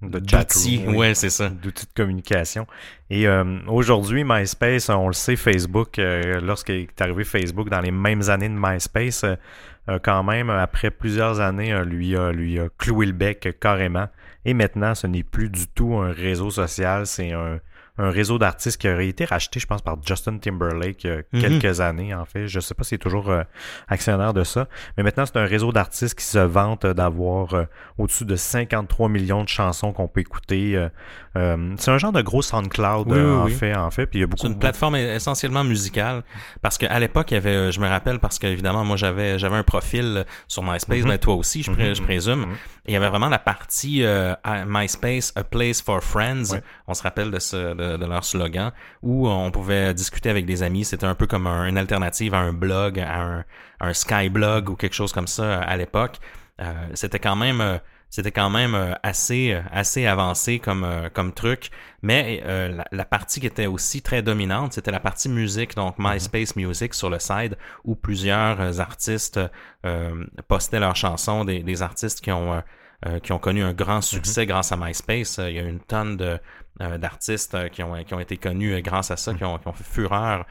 d'outils, ouais, c'est ça. D'outils de communication. Et euh, aujourd'hui, MySpace, on le sait, Facebook, euh, lorsqu'il est arrivé Facebook dans les mêmes années de MySpace, euh, quand même, après plusieurs années, lui, a, lui a cloué le bec carrément. Et maintenant, ce n'est plus du tout un réseau social, c'est un, un réseau d'artistes qui aurait été racheté, je pense, par Justin Timberlake il y a Mhm. quelques années, en fait. Je sais pas s'il est toujours euh, actionnaire de ça. Mais maintenant, c'est un réseau d'artistes qui se vante d'avoir euh, au-dessus de 53 millions de chansons qu'on peut écouter. euh, euh, c'est un genre de gros SoundCloud, Oui, euh, oui, en oui. fait, en fait. Puis il y a beaucoup C'est une plateforme essentiellement musicale parce qu'à l'époque il y avait euh, je me rappelle parce qu'évidemment moi j'avais j'avais un profil sur MySpace Mhm. mais toi aussi je, je présume Mhm. Et il y avait vraiment la partie euh, MySpace a place for friends on se rappelle de ce de, de leur slogan où on pouvait discuter avec des amis. C'était un peu comme un- une alternative à un blog à un, un Skyblog ou quelque chose comme ça à l'époque. Euh, c'était quand même euh, c'était quand même euh, assez assez avancé comme comme truc. Mais euh, la, la partie qui était aussi très dominante c'était la partie musique donc MySpace Music sur le side où plusieurs artistes euh, postaient leurs chansons des, des artistes qui ont euh, qui ont connu un grand succès grâce à MySpace Euh, il y a une tonne de euh, d'artistes euh, qui ont qui ont été connus grâce à ça qui ont qui ont fait fureur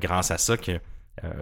grâce à ça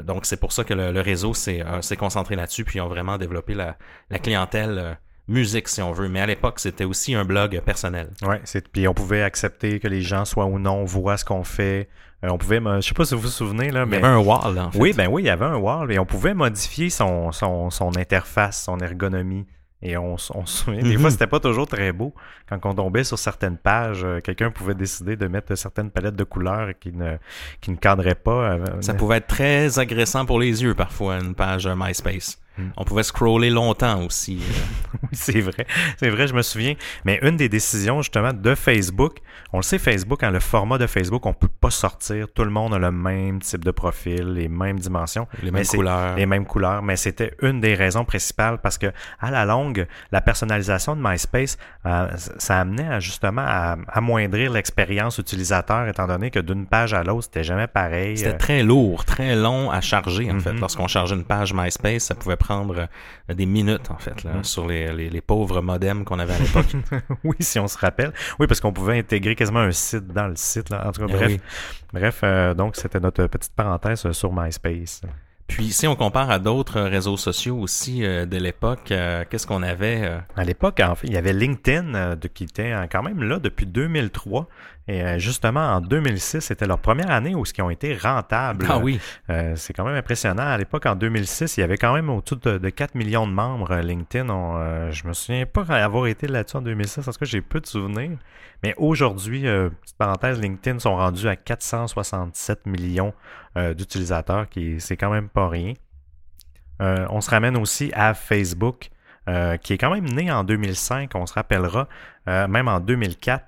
donc c'est pour ça que le, le réseau s'est concentré là-dessus puis ils ont vraiment développé la, la clientèle euh, musique si on veut mais à l'époque c'était aussi un blog personnel Ouais, c'est puis on pouvait accepter que les gens soient ou non voient ce qu'on fait. Euh, on pouvait, je sais pas si vous vous souvenez là, il y mais avait un wall en fait. oui, ben oui, il y avait un wall et on pouvait modifier son son, son interface, son ergonomie. Et on, on se souvient, des Mhm. fois, c'était pas toujours très beau. Quand on tombait sur certaines pages, euh, quelqu'un pouvait décider de mettre certaines palettes de couleurs qui ne, qui ne cadraient pas. euh, Ça pouvait être très agressant pour les yeux parfois, une page euh, MySpace. Mm. On pouvait scroller longtemps aussi. euh. Oui, c'est vrai. C'est vrai, je me souviens. Mais une des décisions, justement, de Facebook, on le sait, Facebook, hein, le format de Facebook, on peut pas sortir. Tout le monde a le même type de profil, les mêmes dimensions. Les mêmes couleurs. Les mêmes couleurs. Mais c'était une des raisons principales parce que, à la longue, la personnalisation de MySpace, euh, ça amenait à, justement à amoindrir l'expérience utilisateur, étant donné que d'une page à l'autre, c'était jamais pareil. C'était Euh, très lourd, très long à charger en fait. Mhm. Lorsqu'on chargeait une page MySpace, ça pouvait prendre euh, des minutes en fait là, Mhm. sur les, les, les pauvres modems qu'on avait à l'époque. oui, si on se rappelle. Oui, parce qu'on pouvait intégrer quasiment un site dans le site. Là. En tout cas, Ah bref. oui. Bref, euh, donc c'était notre petite parenthèse euh, sur MySpace. Puis si on compare à d'autres réseaux sociaux aussi euh, de l'époque, euh, qu'est-ce qu'on avait euh, À l'époque, en fait, il y avait LinkedIn de, qui était quand même là depuis 2003. Et euh, justement, en 2006, c'était leur première année où ils ont été rentables. Ah oui, Euh, c'est quand même impressionnant. À l'époque, en 2006, il y avait quand même au-dessus de, de 4 millions de membres euh, LinkedIn. On, euh, je me souviens pas avoir été là-dessus en 2006. En tout cas, j'ai peu de souvenirs. Mais aujourd'hui, euh, petite parenthèse, LinkedIn sont rendus à 467 millions d'utilisateurs, qui c'est quand même pas rien. On se ramène aussi à Facebook, qui est quand même né en 2005, on se rappellera, même en 2004.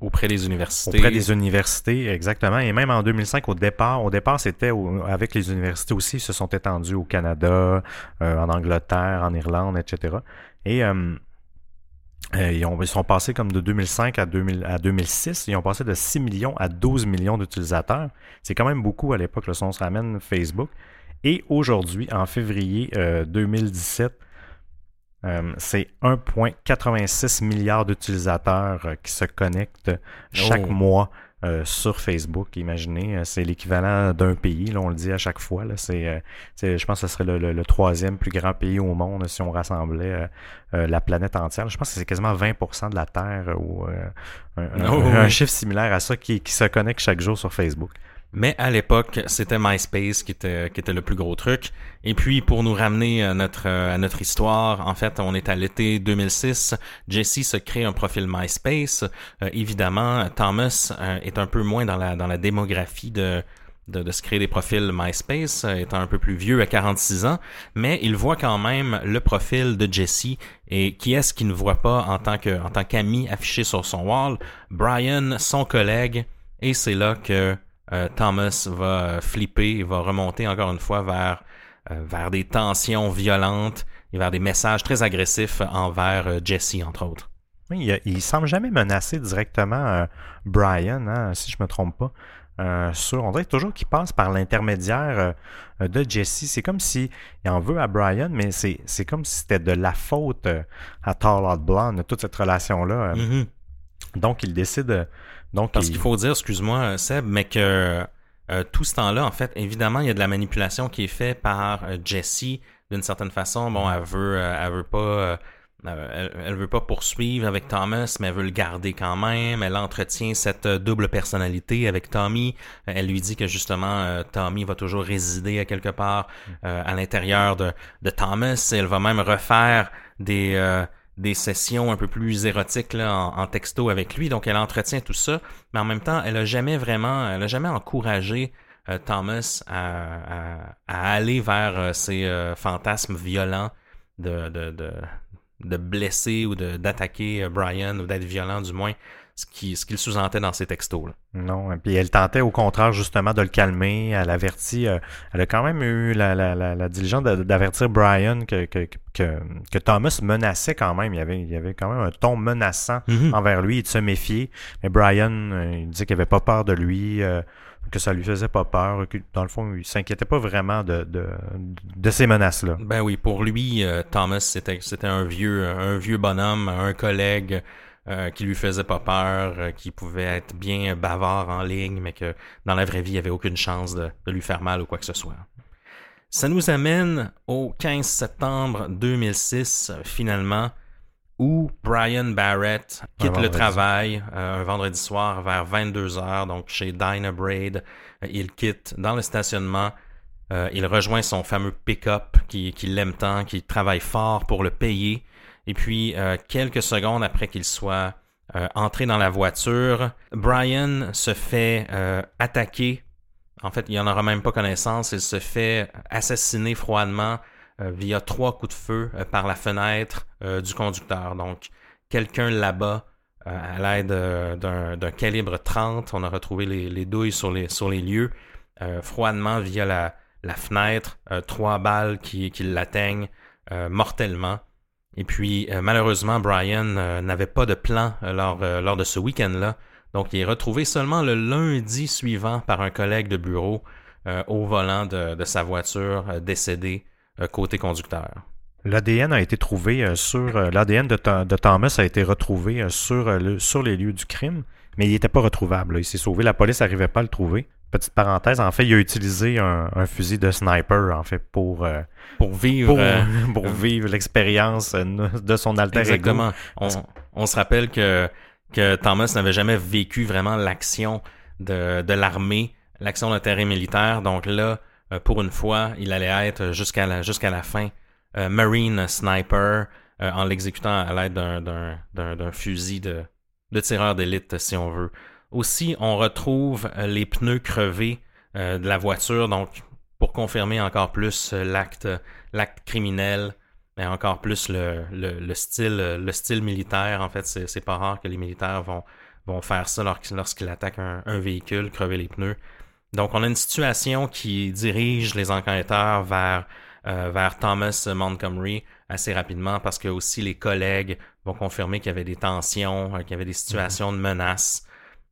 Auprès des universités. auprès des universités, exactement. Et même en 2005, au départ, au départ, c'était avec les universités aussi, ils se sont étendus au Canada, euh, en Angleterre, en Irlande, etc. Et euh, euh, ils, ont- ils sont passés comme de 2005 à, 2000 à 2006. Ils ont passé de 6 millions à 12 millions d'utilisateurs. C'est quand même beaucoup à l'époque, le son se ramène Facebook. Et aujourd'hui, en février euh, 2017, euh, c'est 1,86 milliard d'utilisateurs euh, qui se connectent chaque Oh. mois euh, sur Facebook. Imaginez, c'est l'équivalent d'un pays, là, on le dit à chaque fois. Là, c'est, je pense que ce serait le, le- le troisième plus grand pays au monde si on rassemblait la planète entière. Je pense que c'est quasiment 20% de la Terre ou un, Oh, un chiffre similaire à ça qui, qui se connecte chaque jour sur Facebook. Mais à l'époque, c'était MySpace qui était, le plus gros truc. Et puis, pour nous ramener à notre, euh, à notre histoire, en fait, on est à l'été 2006. Jesse se crée un profil MySpace. Euh, évidemment, Thomas euh, est un peu moins dans la, démographie de, de, se créer des profils MySpace, euh, étant un peu plus vieux à 46 ans, mais il voit quand même le profil de Jesse et qui est-ce qu'il ne voit pas en tant que en tant qu'ami affiché sur son wall? Brian, son collègue, et c'est là que euh, Thomas va euh, flipper et va remonter encore une fois vers euh, vers des tensions violentes et vers des messages très agressifs envers Jesse entre autres. Oui, il, il semble jamais menacer directement Brian, hein, si je me trompe pas. Euh, sur, on dirait toujours qu'il passe par l'intermédiaire euh, de Jesse. C'est comme si il en veut à Brian, mais c'est, c'est comme si c'était de la faute euh, à Tall Hot Blonde, toute cette relation-là. Mhm. Donc, il décide. Euh, Donc, Parce il- qu'il faut dire, excuse-moi euh, Seb, mais que euh, tout ce temps-là, en fait, évidemment, il y a de la manipulation qui est faite par euh, Jessie d'une certaine façon. Bon, elle veut, euh, elle veut pas, euh, elle, elle veut pas poursuivre avec Thomas, mais elle veut le garder quand même. Elle entretient cette double personnalité avec Tommy. Elle lui dit que justement Tommy va toujours résider à quelque part à l'intérieur de, de Thomas. Elle va même refaire des des sessions un peu plus érotiques en, texto avec lui. Donc elle entretient tout ça, mais en même temps, elle a jamais vraiment, elle a jamais encouragé euh, Thomas à, aller vers ses euh, fantasmes violents de, de, de blesser ou d'attaquer Brian ou d'être violent du moins ce qu'il ce qu'il sous-entendait dans ses textos. Là. Non, et puis elle tentait au contraire justement de le calmer. Elle avertit, euh, elle a quand même eu la, la, la, diligence d'avertir Brian que, que, que, que, Thomas menaçait quand même. Il y avait, il y avait quand même un ton menaçant mm-hmm. envers lui et de se méfier. Mais Brian, euh, il dit qu'il avait pas peur de lui. Euh, que ça lui faisait pas peur, que dans le fond, il s'inquiétait pas vraiment de, de, de ces menaces-là. Ben oui, pour lui, Thomas, c'était, un vieux, un vieux bonhomme, un collègue, euh, qui lui faisait pas peur, euh, qui pouvait être bien bavard en ligne, mais que dans la vraie vie, il n'y avait aucune chance de, lui faire mal ou quoi que ce soit. Ça nous amène au 15 septembre 2006, finalement, où Brian Barrett quitte le travail euh, un vendredi soir vers 22h, donc chez Dinah Braid. il quitte dans le stationnement. il rejoint son fameux pick-up qui, qui l'aime tant, qui travaille fort pour le payer. Et puis, euh, quelques secondes après qu'il soit euh, entré dans la voiture, Brian se fait euh, attaquer. En fait, il n'en aura même pas connaissance. Il se fait assassiner froidement via trois coups de feu par la fenêtre du conducteur. Donc, quelqu'un là-bas, à l'aide d'un calibre 30, on a retrouvé les, douilles sur les, sur les lieux, froidement via la, fenêtre, trois balles qui, qui l'atteignent mortellement. Et puis, euh, malheureusement, Brian euh, n'avait pas de plan euh, lors, lors de ce week-end-là. Donc, il est retrouvé seulement le lundi suivant par un collègue de bureau au volant de, sa voiture, décédé côté conducteur. L'ADN a été trouvé sur l'ADN de, de, Thomas a été retrouvé sur, le, sur les lieux du crime, mais il n'était pas retrouvable. Il s'est sauvé. La police n'arrivait pas à le trouver. Petite parenthèse, en fait, il a utilisé un, fusil de sniper en fait pour euh, pour vivre pour, euh, vivre l'expérience de son alter Exactement. On, on, se rappelle que que Thomas n'avait jamais vécu vraiment l'action de, de l'armée, l'action de terrain militaire. Donc là, euh, pour une fois, il allait être jusqu'à la jusqu'à la fin Marine sniper en l'exécutant à l'aide d'un fusil de de tireur d'élite, si on veut. Aussi, on retrouve euh, les pneus crevés euh, de la voiture, donc pour confirmer encore plus euh, l'acte l'acte criminel et encore plus le, le, style le style militaire. En fait, c'est pas rare que les militaires vont vont faire ça lorsqu'ils attaquent un, véhicule, crever les pneus. Donc, on a une situation qui dirige les enquêteurs vers vers Thomas Montgomery assez rapidement parce que aussi les collègues vont confirmer qu'il y avait des tensions, qu'il y avait des situations de menaces.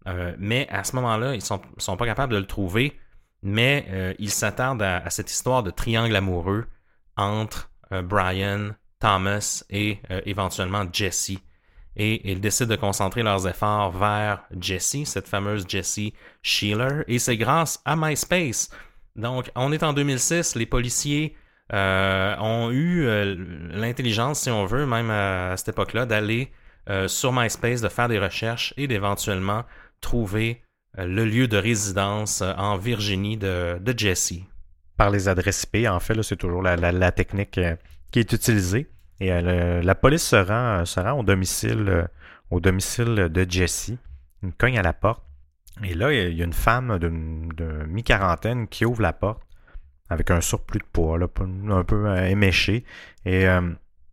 Euh, mais à ce moment-là, ils sont, sont pas capables de le trouver, mais euh, ils s'attardent à, cette histoire de triangle amoureux entre euh, Brian, Thomas et éventuellement Jesse. Et ils décident de concentrer leurs efforts vers Jesse, cette fameuse Jesse Sheeler, et c'est grâce à MySpace. Donc, on est en 2006, les policiers ont eu l'intelligence, si on veut, même à, cette époque-là, d'aller sur MySpace, de faire des recherches et d'éventuellement trouver euh, le lieu de résidence euh, en Virginie de, Jesse. Par les adresses IP, en fait, c'est toujours la, technique euh, qui est utilisée. Et la police se rend, se rend au domicile, au domicile de Jesse. Il cogne à la porte. Et là, il y a une femme de, mi-quarantaine qui ouvre la porte avec un surplus de poids, un peu éméché. Et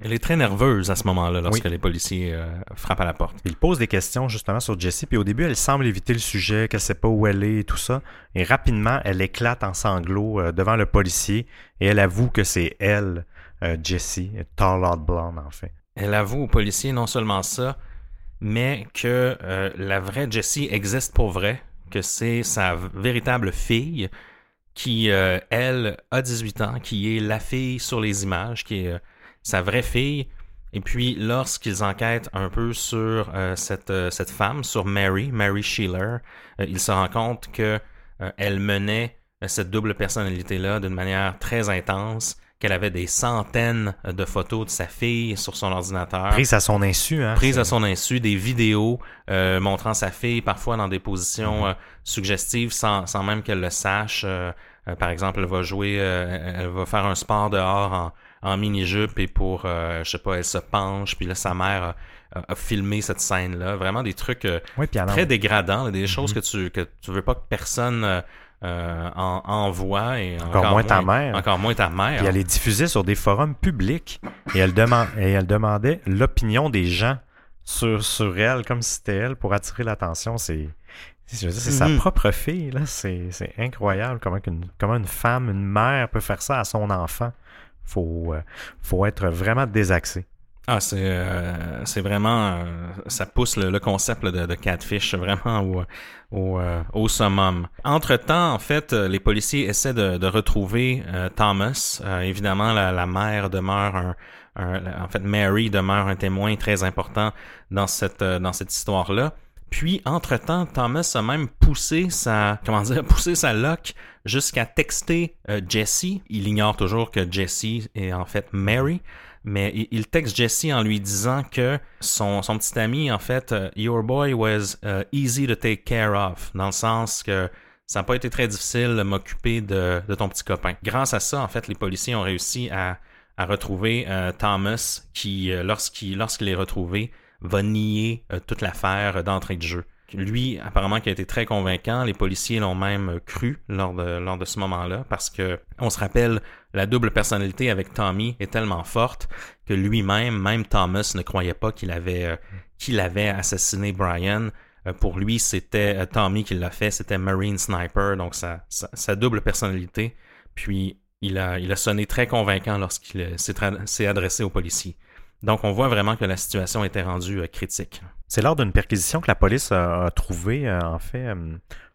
elle est très nerveuse à ce moment-là lorsque les policiers euh, frappent à la porte. Il pose des questions justement sur Jessie, puis au début, elle semble éviter le sujet, qu'elle sait pas où elle est et tout ça. Et rapidement, elle éclate en sanglots euh, devant le policier et elle avoue que c'est elle, euh, Jessie, Tall Out Blonde en fait. Elle avoue au policier non seulement ça, mais que la vraie Jessie existe pour vrai, que c'est sa véritable fille qui, elle, a 18 ans, qui est la fille sur les images, qui est sa vraie fille. Et puis, lorsqu'ils enquêtent un peu sur euh, cette, euh, femme, sur Mary, Mary Sheeler, euh, ils se rendent compte que elle menait cette double personnalité-là d'une manière très intense, qu'elle avait des centaines de photos de sa fille sur son ordinateur. Prise à son insu, hein. Prise à son insu, des vidéos euh, montrant sa fille parfois dans des positions Mhm. euh, suggestives sans, sans même qu'elle le sache. Euh, euh, par exemple, elle va jouer, euh, elle va faire un sport dehors en, en mini-jupe et pour, euh, je sais pas, elle se penche, puis là, sa mère a, filmé cette scène-là. Vraiment des trucs euh, Oui, très dégradants, des choses Mhm. que tu que tu veux pas que personne euh, euh, en, envoie et Encore moins ta mère. Encore moins ta mère. puis elle les diffusait sur des forums publics et elle, deman- et elle demandait l'opinion des gens sur, sur elle, comme si c'était elle, pour attirer l'attention. C'est c'est sa Mhm. propre fille, là. C'est c'est incroyable comment, qu'une- comment une femme, une mère peut faire ça à son enfant. Faut, euh, faut être vraiment désaxé. Ah, c'est euh, c'est vraiment euh, ça pousse le, concept de, de catfish vraiment au au, euh, au summum. Entre temps, en fait, euh, les policiers essaient de, retrouver Thomas. Évidemment, la, mère demeure un, en fait Mary demeure un témoin très important dans cette dans cette histoire là. Puis, entre-temps, Thomas a même poussé sa, comment dire, poussé sa loque jusqu'à texter Jesse. Il ignore toujours que Jesse est en fait Mary, mais il, il texte Jesse en lui disant que son, son petit ami, en fait, euh, Your boy was uh, easy to take care of, dans le sens que ça n'a pas été très difficile de m'occuper de, de ton petit copain. Grâce à ça, en fait, les policiers ont réussi à, à retrouver euh, Thomas qui, euh, lorsqu'il est retrouvé, va nier euh, toute l'affaire d'entrée de jeu. Lui, apparemment, qui a été très convaincant. Les policiers l'ont même euh, cru lors de, lors de ce moment-là parce que, on se rappelle, la double personnalité avec Tommy est tellement forte que lui-même, même Thomas, ne croyait pas qu'il avait, euh, avait assassiné Brian. Euh, pour lui, c'était euh, Tommy qui l'a fait, c'était Marine Sniper, donc sa, double personnalité. Puis, il a, sonné très convaincant lorsqu'il s'est adressé aux policiers. Donc, on voit vraiment que la situation était rendue critique. C'est lors d'une perquisition que la police a, trouvé, en fait,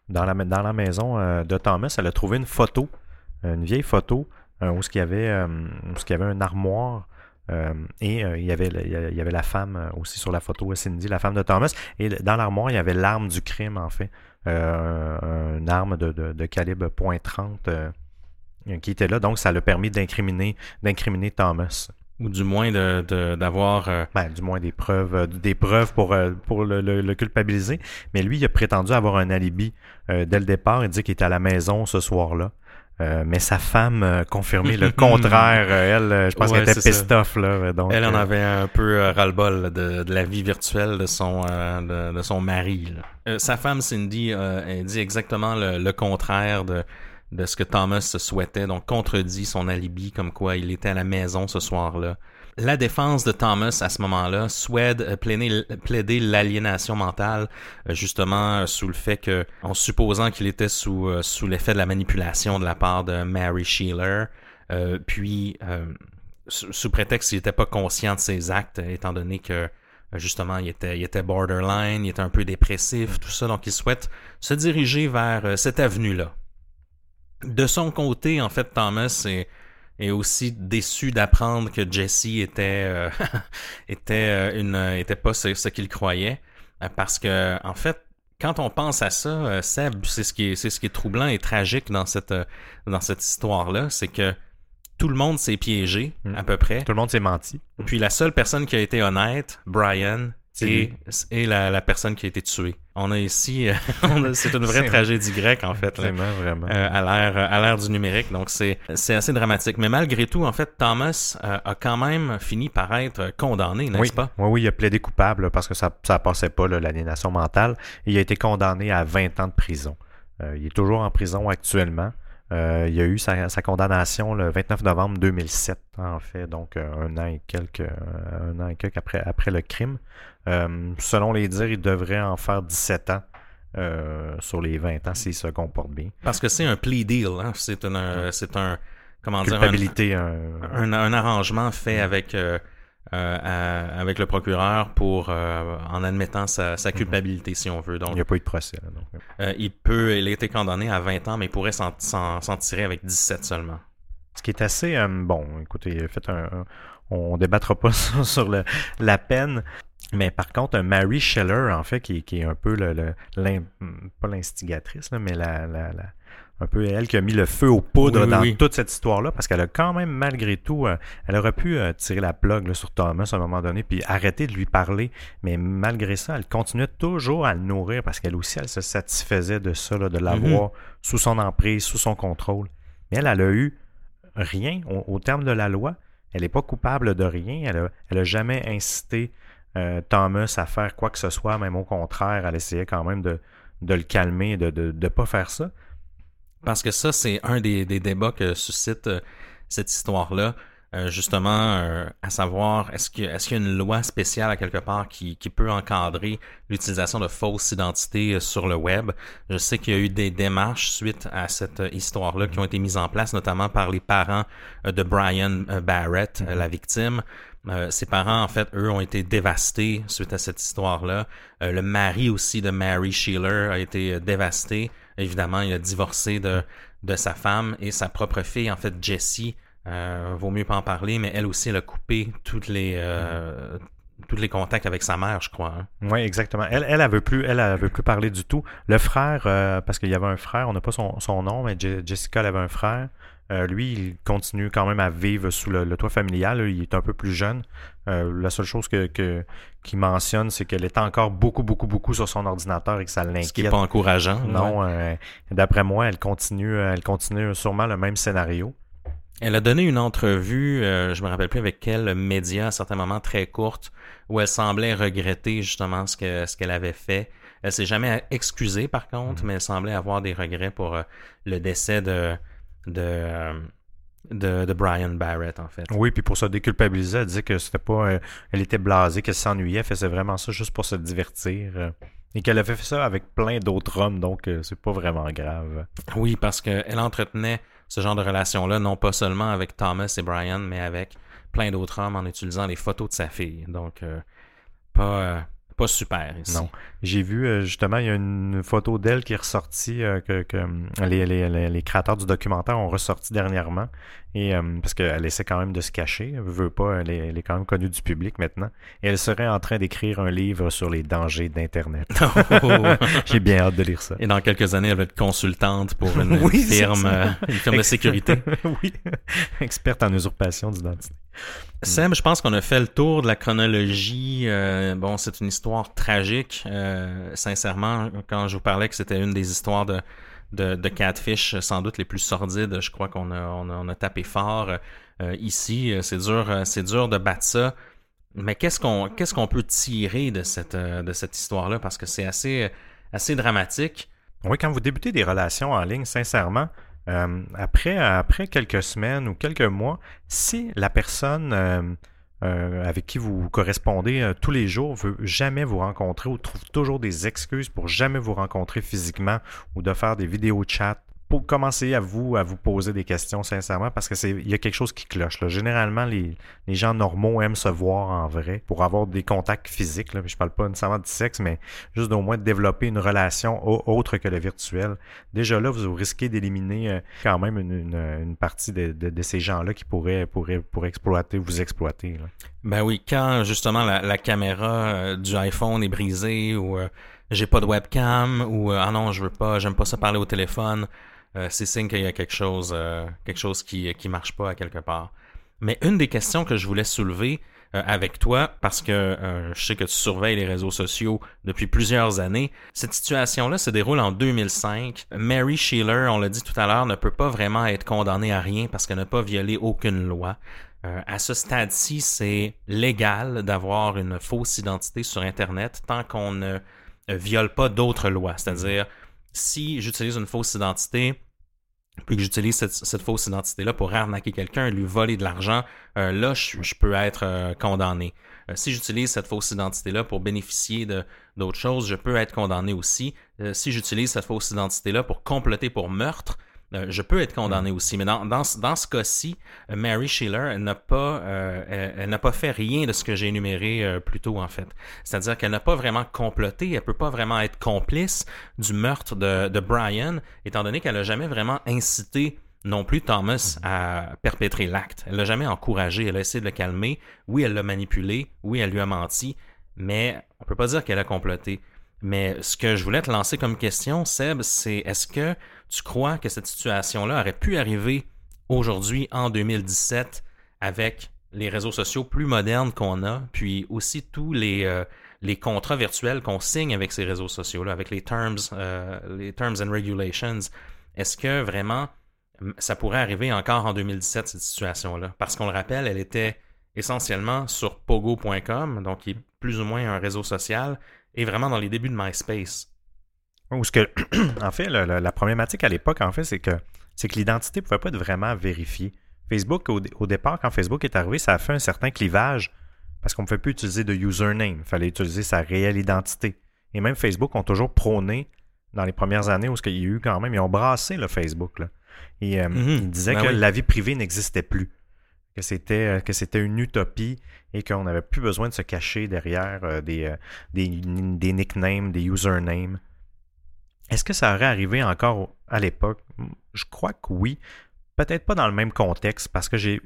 dans, la, dans la maison de Thomas, elle a trouvé une photo, une vieille photo, euh, où il y avait, euh, où il y avait un armoire. euh, et euh, il, y avait, il y avait la femme euh, aussi sur la photo, Cindy, la femme de Thomas. Et dans l'armoire, il y avait l'arme du crime, en fait. Euh, une arme de, de, de calibre .30 euh, qui était là. Donc, ça l'a permis d'incriminer, d'incriminer Thomas. Ou du moins de, de- d'avoir... euh, Ben, du moins des preuves, des preuves pour, pour le, le- le culpabiliser. Mais lui, il a prétendu avoir un alibi euh, dès le départ. Il dit qu'il était à la maison ce soir-là. Euh, mais sa femme a confirmé le contraire. Euh, elle, euh, je pense Ouais, qu'elle était c'est pissed off. Là, donc, elle en euh, avait un peu euh, ras-le-bol de, de la vie virtuelle de son, euh, de, de son mari. là. Euh, sa femme Cindy, euh, elle dit exactement le, le contraire de, de ce que Thomas souhaitait, donc contredit son alibi comme quoi il était à la maison ce soir-là. La défense de Thomas à ce moment-là souhaite euh, plaider, l'aliénation mentale, euh, justement euh, sous le fait que, en supposant qu'il était sous, l'effet de la manipulation de la part de Mary Sheeler, puis sous prétexte qu'il n'était pas conscient de ses actes, étant donné que justement il était, il était borderline, il était un peu dépressif, tout ça, donc il souhaite se diriger vers cette avenue-là. De son côté, en fait, Thomas est, est aussi déçu d'apprendre que Jesse était euh, était euh, une était pas ce, ce qu'il croyait, euh, parce que en fait, quand on pense à ça, euh, Seb, c'est ce qui est c'est ce qui est troublant et tragique dans cette euh, dans cette histoire-là, c'est que tout le monde s'est piégé Mm. à peu près. Tout le monde s'est menti. Puis la seule personne qui a été honnête, Brian, et, la, la personne qui a été tuée. On a ici, euh, c'est une vraie tragédie grecque en fait. là. Vraiment, vraiment. Euh, à l'ère à l'ère du numérique donc c'est c'est assez dramatique mais malgré tout en fait Thomas euh, a quand même fini par être condamné n'est-ce oui, pas? Oui, oui, il a plaidé coupable parce que ça ne passait pas l'aliénation mentale. Et il a été condamné à 20 ans de prison. Euh, il est toujours en prison actuellement. Euh, il a eu sa, sa condamnation le 29 novembre 2007, en fait, donc euh, un an et quelques, euh, un an et quelques après, après le crime. Selon les dires, il devrait en faire 17 ans sur les 20 ans s'il se comporte bien. parce que c'est un plea deal hein. c'est c'est un comment dire un, un, un, un arrangement fait avec euh, euh, à- avec le procureur pour euh, en admettant sa, sa culpabilité si on veut donc il n'y a pas eu de procès. là, donc. euh, il peut il a été condamné à 20 ans mais il pourrait s'en tirer avec 17 seulement Ce qui est assez euh, bon, écoutez, faites un, un- on débattra pas sur, le- la peine, mais par contre, Mary Scheller, en fait, qui, qui est un peu le, le- pas l'instigatrice, mais la, la, la- un peu elle qui a mis le feu aux poudres dans toute cette histoire-là, parce qu'elle a quand même, malgré tout, euh, elle aurait pu euh, tirer la plug sur Thomas à un moment donné, puis arrêter de lui parler, mais malgré ça, elle continuait toujours à le nourrir, parce qu'elle aussi, elle se satisfaisait de ça, de l'avoir mhm. sous son emprise, sous son contrôle. Mais elle, elle a eu rien au, terme de la loi. Elle n'est pas coupable de rien. Elle a, elle a jamais incité euh, Thomas à faire quoi que ce soit, même au contraire, elle essayait quand même de, de le calmer, de ne pas faire ça. Parce que ça, c'est un des, débats que suscite euh, cette histoire-là. Euh, justement, euh, à savoir, est-ce qu'il y a une loi spéciale à quelque part qui, qui peut encadrer l'utilisation de fausses identités sur le web? Je sais qu'il y a eu des démarches suite à cette histoire-là qui ont été mises en place, notamment par les parents de Brian Barrett, la victime. ses parents, en fait, eux, ont été dévastés suite à cette histoire-là. le mari aussi de Mary Sheeler a été dévasté. Évidemment, il a divorcé de, de sa femme et sa propre fille, en fait, Jessie. Euh, vaut mieux pas en parler, mais elle aussi, elle a coupé toutes les, euh, tous les contacts avec sa mère, je crois. Hein. Oui, exactement. Elle, elle, veut plus, elle, elle veut plus parler du tout. Le frère, euh, parce qu'il y avait un frère, on n'a pas son, son, nom, mais Jessica, elle avait un frère. Euh, lui, il continue quand même à vivre sous le, toit familial. Il est un peu plus jeune. Euh, la seule chose que, qu'il mentionne, c'est qu'elle est encore beaucoup, beaucoup, beaucoup sur son ordinateur et que ça l'inquiète. Ce qui n'est pas encourageant. Non, euh, d'après moi, elle continue, elle continue sûrement le même scénario. Elle a donné une entrevue, je me rappelle plus avec quel média, à un certain moment très courte, où elle semblait regretter justement ce que ce qu'elle avait fait. Elle s'est jamais excusée par contre, mm-hmm. mais elle semblait avoir des regrets pour le décès de de, de, Brian Barrett, en fait. Oui, puis pour se déculpabiliser, elle disait que c'était pas. Euh, elle était blasée, qu'elle s'ennuyait, elle faisait vraiment ça juste pour se divertir. Euh, et qu'elle avait fait ça avec plein d'autres hommes, donc euh, c'est pas vraiment grave. Oui, parce qu'elle entretenait ce genre de relation-là, non pas seulement avec Thomas et Brian, mais avec plein d'autres hommes en utilisant les photos de sa fille. Donc, pas pas super ici. Non. J'ai vu, euh, justement, il y a une photo d'elle qui est ressortie, euh, que, euh, les, les, les, créateurs du documentaire ont ressorti dernièrement. Et, parce qu'elle essaie quand même de se cacher. Elle veut pas, elle est, quand même connue du public maintenant. Et elle serait en train d'écrire un livre sur les dangers d'Internet. Oh. J'ai bien hâte de lire ça. Et dans quelques années, elle va être consultante pour une firme, une firme de sécurité. oui, experte en usurpation d'identité. Sam, je pense qu'on a fait le tour de la chronologie. Euh, bon, c'est une histoire tragique. Euh, sincèrement, quand je vous parlais que c'était une des histoires de, de, Catfish, sans doute les plus sordides, je crois qu'on a, a, tapé fort. Euh, ici, c'est dur, c'est dur de battre ça. Mais qu'est-ce qu'on peut tirer de cette, de cette histoire-là? Parce que c'est assez, assez dramatique. Oui, quand vous débutez des relations en ligne, sincèrement, euh, après, quelques semaines ou quelques mois, si la personne euh, euh, avec qui vous correspondez tous les jours veut jamais vous rencontrer ou trouve toujours des excuses pour jamais vous rencontrer physiquement ou de faire des vidéos chat pour commencer à vous à vous poser des questions sincèrement parce que c'est il y a quelque chose qui cloche. Là. Généralement, les, les, gens normaux aiment se voir en vrai pour avoir des contacts physiques. Là. Je parle pas nécessairement du sexe, mais juste au moins de développer une relation autre que le virtuel. Déjà là, vous risquez d'éliminer euh, quand même une, une, partie de, de, ces gens-là qui pourraient, pourraient, pourraient exploiter, vous exploiter. Là. Ben oui, quand justement la, la caméra euh, du iPhone est brisée ou euh, j'ai pas de webcam ou ah non, je veux pas, j'aime pas ça parler au téléphone. Euh, c'est signe qu'il y a quelque chose, euh, quelque chose qui qui marche pas à quelque part. Mais une des questions que je voulais soulever euh, avec toi, parce que je sais que tu surveilles les réseaux sociaux depuis plusieurs années, cette situation-là se déroule en 2005. Mary Sheeler, on l'a dit tout à l'heure, ne peut pas vraiment être condamnée à rien parce qu'elle n'a pas violé aucune loi. à ce stade-ci, c'est légal d'avoir une fausse identité sur Internet tant qu'on ne viole pas d'autres lois. C'est-à-dire, si j'utilise une fausse identité, puis que j'utilise cette, fausse identité-là pour arnaquer quelqu'un, lui voler de l'argent, euh, là, je, peux être euh, condamné. Euh, si j'utilise cette fausse identité-là pour bénéficier d'autres choses, je peux être condamné aussi. si j'utilise cette fausse identité-là pour comploter pour meurtre, euh, je peux être condamné mm. aussi. Mais dans, dans, dans ce cas-ci, euh, Mary Schiller, elle n'a pas, euh, elle, n'a pas fait rien de ce que j'ai énuméré plus tôt, en fait. C'est-à-dire qu'elle n'a pas vraiment comploté, elle peut pas vraiment être complice du meurtre de, de Brian, étant donné qu'elle n'a jamais vraiment incité non plus Thomas mm. à perpétrer l'acte. Elle l'a jamais encouragé, elle a essayé de le calmer. Oui, elle l'a manipulé, oui, elle lui a menti, mais on peut pas dire qu'elle a comploté. Mais ce que je voulais te lancer comme question, Seb, c'est est-ce que tu crois que cette situation-là aurait pu arriver aujourd'hui, en 2017, avec les réseaux sociaux plus modernes qu'on a, puis aussi tous les, euh, contrats virtuels qu'on signe avec ces réseaux sociaux-là, avec les terms, euh, les terms and regulations. Est-ce que vraiment ça pourrait arriver encore en 2017, cette situation-là? Parce qu'on le rappelle, elle était essentiellement sur pogo.com, donc qui est plus ou moins un réseau social, et vraiment dans les débuts de MySpace. Ce que, en fait, la, problématique à l'époque, en fait, c'est que c'est que l'identité ne pouvait pas être vraiment vérifiée. Facebook, au, départ, quand Facebook est arrivé, ça a fait un certain clivage parce qu'on ne pouvait plus utiliser de username. Il fallait utiliser sa réelle identité. Et même Facebook ont toujours prôné dans les premières années où il y a eu quand même, ils ont brassé le Facebook. Là. Et euh, mm-hmm. ils disaient ben que la vie privée n'existait plus, que c'était euh, que c'était une utopie et qu'on n'avait plus besoin de se cacher derrière euh, des, des, des, nicknames, des usernames. Est-ce que ça aurait arrivé encore à l'époque? Je crois que oui. Peut-être pas dans le même contexte parce que j'ai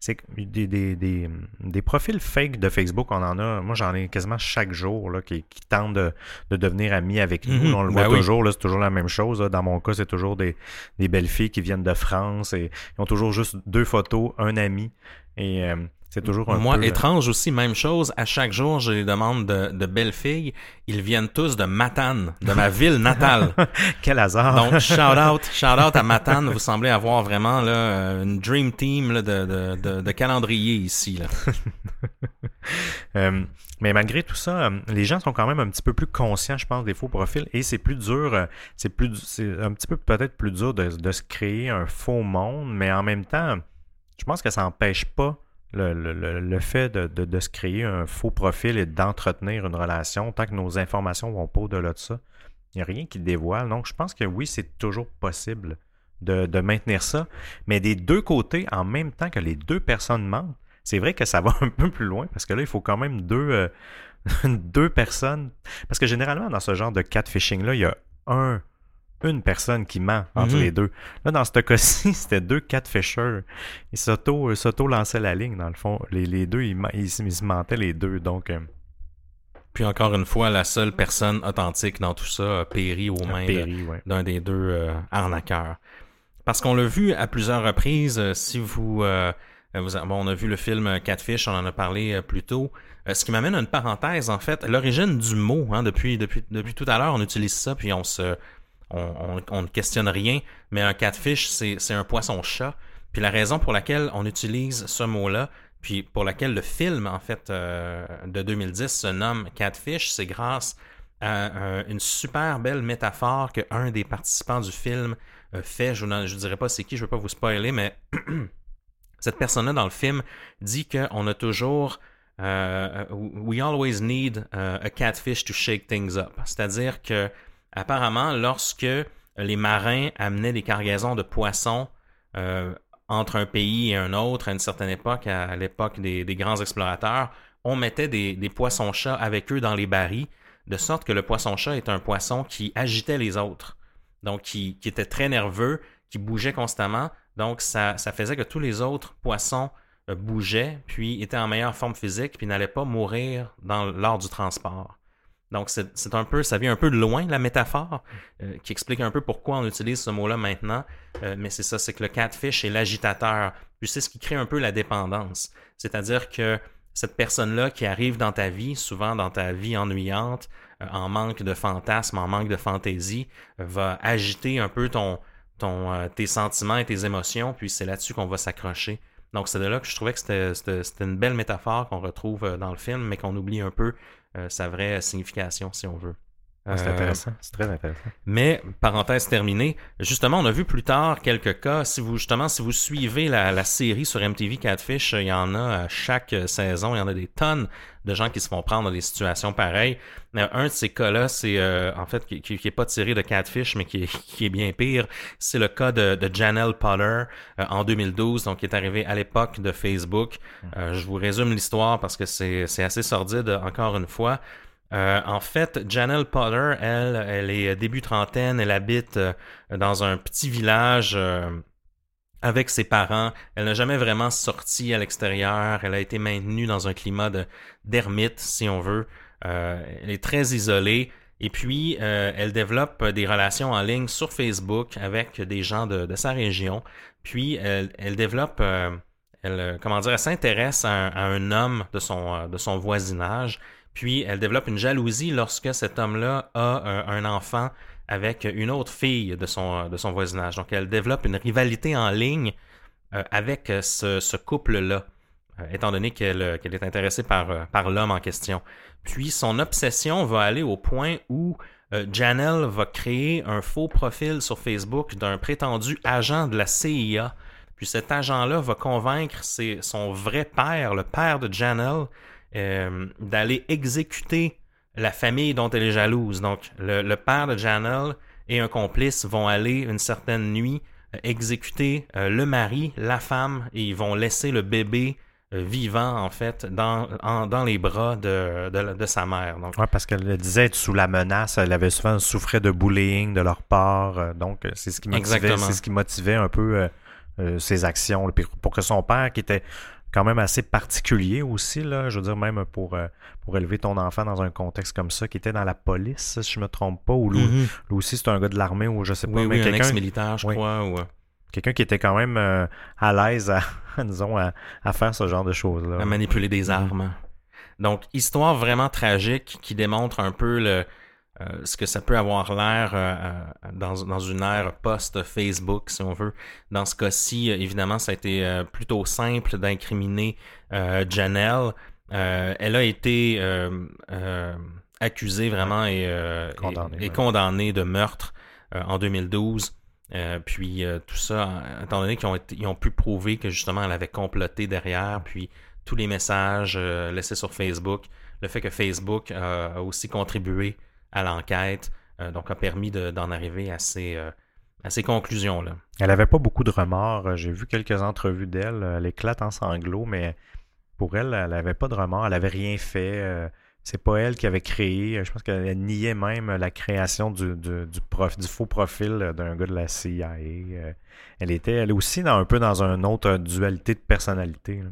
c'est des, des, des, des, profils fake de Facebook, on en a. Moi, j'en ai quasiment chaque jour là, qui, qui tentent de, de, devenir amis avec nous. Mhm. on le voit ben toujours, c'est toujours la même chose. Dans mon cas, c'est toujours des, des belles filles qui viennent de France et ils ont toujours juste deux photos, un ami. Et euh, c'est toujours un Moi, euh, étrange aussi, même chose. À chaque jour, j'ai des demandes de, de belles filles. Ils viennent tous de Matane, de ma ville natale. Quel hasard. Donc, shout out, shout out à Matane. Vous semblez avoir vraiment là, euh, une dream team là, de, de, de, calendrier ici. Là. Euh, mais malgré tout ça, les gens sont quand même un petit peu plus conscients, je pense, des faux profils. Et c'est plus dur, c'est plus, c'est un petit peu peut-être plus dur de, de se créer un faux monde, mais en même temps, je pense que ça n'empêche pas le, fait de, se créer un faux profil et d'entretenir une relation, tant que nos informations vont pas au-delà de ça, il n'y a rien qui dévoile. Donc, je pense que oui, c'est toujours possible de, maintenir ça. Mais des deux côtés, en même temps que les deux personnes mentent, c'est vrai que ça va un peu plus loin parce que là, il faut quand même deux, euh, deux personnes. Parce que généralement, dans ce genre de catfishing-là, il y a un une personne qui ment entre mhm. les deux. Là, dans ce cas-ci, c'était deux catfishers. Ils euh, s'auto-lançaient la ligne, dans le fond. Les, deux, ils, se mentaient les deux. Donc. Euh, Puis encore une fois, la seule personne authentique dans tout ça a péri aux mains d'un des deux euh, arnaqueurs. Parce qu'on l'a vu à plusieurs reprises, si vous, on a vu le film Catfish, on en a parlé plus tôt. ce qui m'amène à une parenthèse, en fait, l'origine du mot, hein, depuis, depuis, depuis tout à l'heure, on utilise ça, puis on se, on, ne questionne rien, mais un catfish, c'est un poisson-chat. Puis la raison pour laquelle on utilise ce mot-là, puis pour laquelle le film, en fait, euh, de 2010 se nomme Catfish, c'est grâce à une super belle métaphore que un des participants du film euh, fait. Je ne dirais pas c'est qui, je ne veux pas vous spoiler, mais cette personne-là dans le film dit qu'on a toujours... Euh, we always need a catfish to shake things up. C'est-à-dire que apparemment, lorsque les marins amenaient des cargaisons de poissons euh, entre un pays et un autre à une certaine époque, à, l'époque des, grands explorateurs, on mettait des, poissons-chats avec eux dans les barils, de sorte que le poisson-chat est un poisson qui agitait les autres, donc qui, était très nerveux, qui bougeait constamment, donc ça, faisait que tous les autres poissons euh, bougeaient, puis étaient en meilleure forme physique, puis n'allaient pas mourir lors du transport. Donc, c'est un peu, ça vient un peu de loin, la métaphore, euh, qui explique un peu pourquoi on utilise ce mot-là maintenant. Euh, mais c'est ça, c'est que le catfish est l'agitateur. Puis c'est ce qui crée un peu la dépendance. C'est-à-dire que cette personne-là qui arrive dans ta vie, souvent dans ta vie ennuyante, euh, en manque de fantasme, en manque de fantaisie, va agiter un peu ton, tes sentiments et tes émotions, puis c'est là-dessus qu'on va s'accrocher. Donc c'est de là que je trouvais que c'était une belle métaphore qu'on retrouve dans le film, mais qu'on oublie un peu sa vraie signification, si on veut. Ah, c'est euh, intéressant, c'est très intéressant. Mais, parenthèse terminée, justement, on a vu plus tard quelques cas, si vous, justement, si vous suivez la, série sur MTV Catfish, il y en a à chaque saison, il y en a des tonnes de gens qui se font prendre dans des situations pareilles. Un de ces cas-là, c'est euh, en fait qui, qui, est pas tiré de Catfish, mais qui est, qui est bien pire. C'est le cas de, de Janelle Potter euh, en 2012, donc qui est arrivé à l'époque de Facebook. je vous résume l'histoire parce que c'est assez sordide encore une fois. Euh, en fait, Janelle Potter, elle, elle est début trentaine, elle habite euh, dans un petit village euh, avec ses parents. Elle n'a jamais vraiment sorti à l'extérieur. Elle a été maintenue dans un climat de d'ermite, si on veut. elle est très isolée. Et puis, elle développe des relations en ligne sur Facebook avec des gens de, sa région. Puis, elle, elle développe, elle, comment dire, elle s'intéresse à, à, un homme de son, de son voisinage. Puis, elle développe une jalousie lorsque cet homme-là a un enfant avec une autre fille de son, de son voisinage. Donc, elle développe une rivalité en ligne euh, avec ce, couple-là, euh, étant donné qu'elle euh, est intéressée par, l'homme en question. Puis, son obsession va aller au point où Janelle va créer un faux profil sur Facebook d'un prétendu agent de la CIA. Puis cet agent-là va convaincre son vrai père, le père de Janelle, d'aller exécuter la famille dont elle est jalouse. Donc, le, père de Janelle et un complice vont aller une certaine nuit euh, exécuter euh, le mari, la femme, et ils vont laisser le bébé euh, vivant, en fait, dans, dans les bras de, de, sa mère. Donc, ouais, parce qu'elle disait être sous la menace, elle avait souvent souffert de bullying de leur part, donc c'est ce qui motivait, c'est ce qui motivait un peu ses actions, pour que son père, qui était quand même assez particulier aussi, là, je veux dire, même pour, euh, pour élever ton enfant dans un contexte comme ça, qui était dans la police, si je me trompe pas, ou lui, Mhm. aussi c'est un gars de l'armée, ou je sais pas, oui, mais oui, quelqu'un ex-militaire, je Oui. crois. Ou, euh, quelqu'un qui était quand même euh, à l'aise à, disons, à, à faire ce genre de choses-là. à manipuler des armes. Donc, histoire vraiment tragique qui démontre un peu le, euh, ce que ça peut avoir l'air euh, euh, dans, dans une ère post-Facebook, si on veut. Dans ce cas-ci, évidemment, ça a été plutôt simple d'incriminer Janelle. Elle a été accusée vraiment et, et- Condamnée, et ouais. condamnée de meurtre en 2012. Euh, puis euh, tout ça, étant donné qu'ils ont, ils ont pu prouver que justement elle avait comploté derrière, puis tous les messages euh, laissés sur Facebook, le fait que Facebook a aussi contribué à l'enquête, euh, donc a permis de- d'en arriver à ces, euh, à conclusions-là. Elle avait pas beaucoup de remords. Euh, J'ai vu quelques entrevues d'elle. Elle éclate en sanglots, mais pour elle, elle avait pas de remords. Elle avait rien fait. C'est pas elle qui avait créé. Je pense qu'elle niait même la création du, du, faux profil d'un gars de la CIA. Elle était elle aussi dans, un peu dans une autre dualité de personnalité.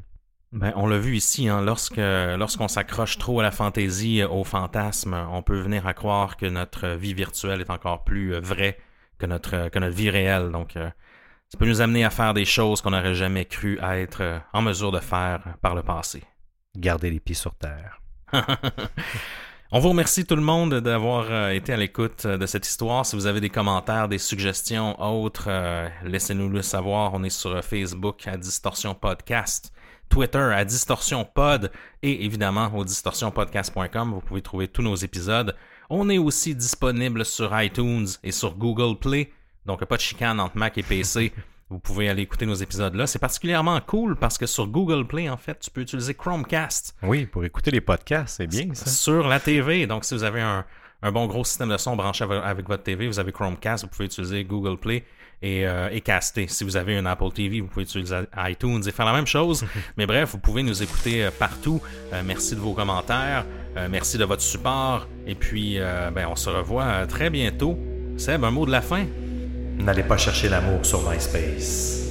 Ben, on l'a vu ici, hein, lorsque lorsqu'on s'accroche trop à la fantaisie, euh, au fantasme, on peut venir à croire que notre vie virtuelle est encore plus euh, vraie que notre que notre vie réelle. Donc, euh, ça peut nous amener à faire des choses qu'on n'aurait jamais cru être euh, en mesure de faire par le passé. Garder les pieds sur terre. On vous remercie tout le monde d'avoir euh, été à l'écoute euh, de cette histoire. Si vous avez des commentaires, des suggestions autres, euh, laissez-nous le savoir. On est sur euh, Facebook à Distorsion Podcast, Twitter à Distorsion Pod et évidemment au distorsionpodcast.com. Vous pouvez trouver tous nos épisodes. On est aussi disponible sur iTunes et sur Google Play. Donc pas de chicane entre Mac et PC. Vous pouvez aller écouter nos épisodes là. C'est particulièrement cool parce que sur Google Play, en fait, tu peux utiliser Chromecast Oui, pour écouter les podcasts, c'est bien ça. sur la TV. Donc, si vous avez un, un bon gros système de son branché avec, avec votre TV, vous avez Chromecast, vous pouvez utiliser Google Play et, euh, et caster. Si vous avez un Apple TV, vous pouvez utiliser iTunes et faire la même chose. Mais bref, vous pouvez nous écouter euh, partout. Euh, merci de vos commentaires. Euh, merci de votre support. Et puis, euh, ben, on se revoit très bientôt. Seb, un mot de la fin? N'allez pas chercher l'amour sur MySpace.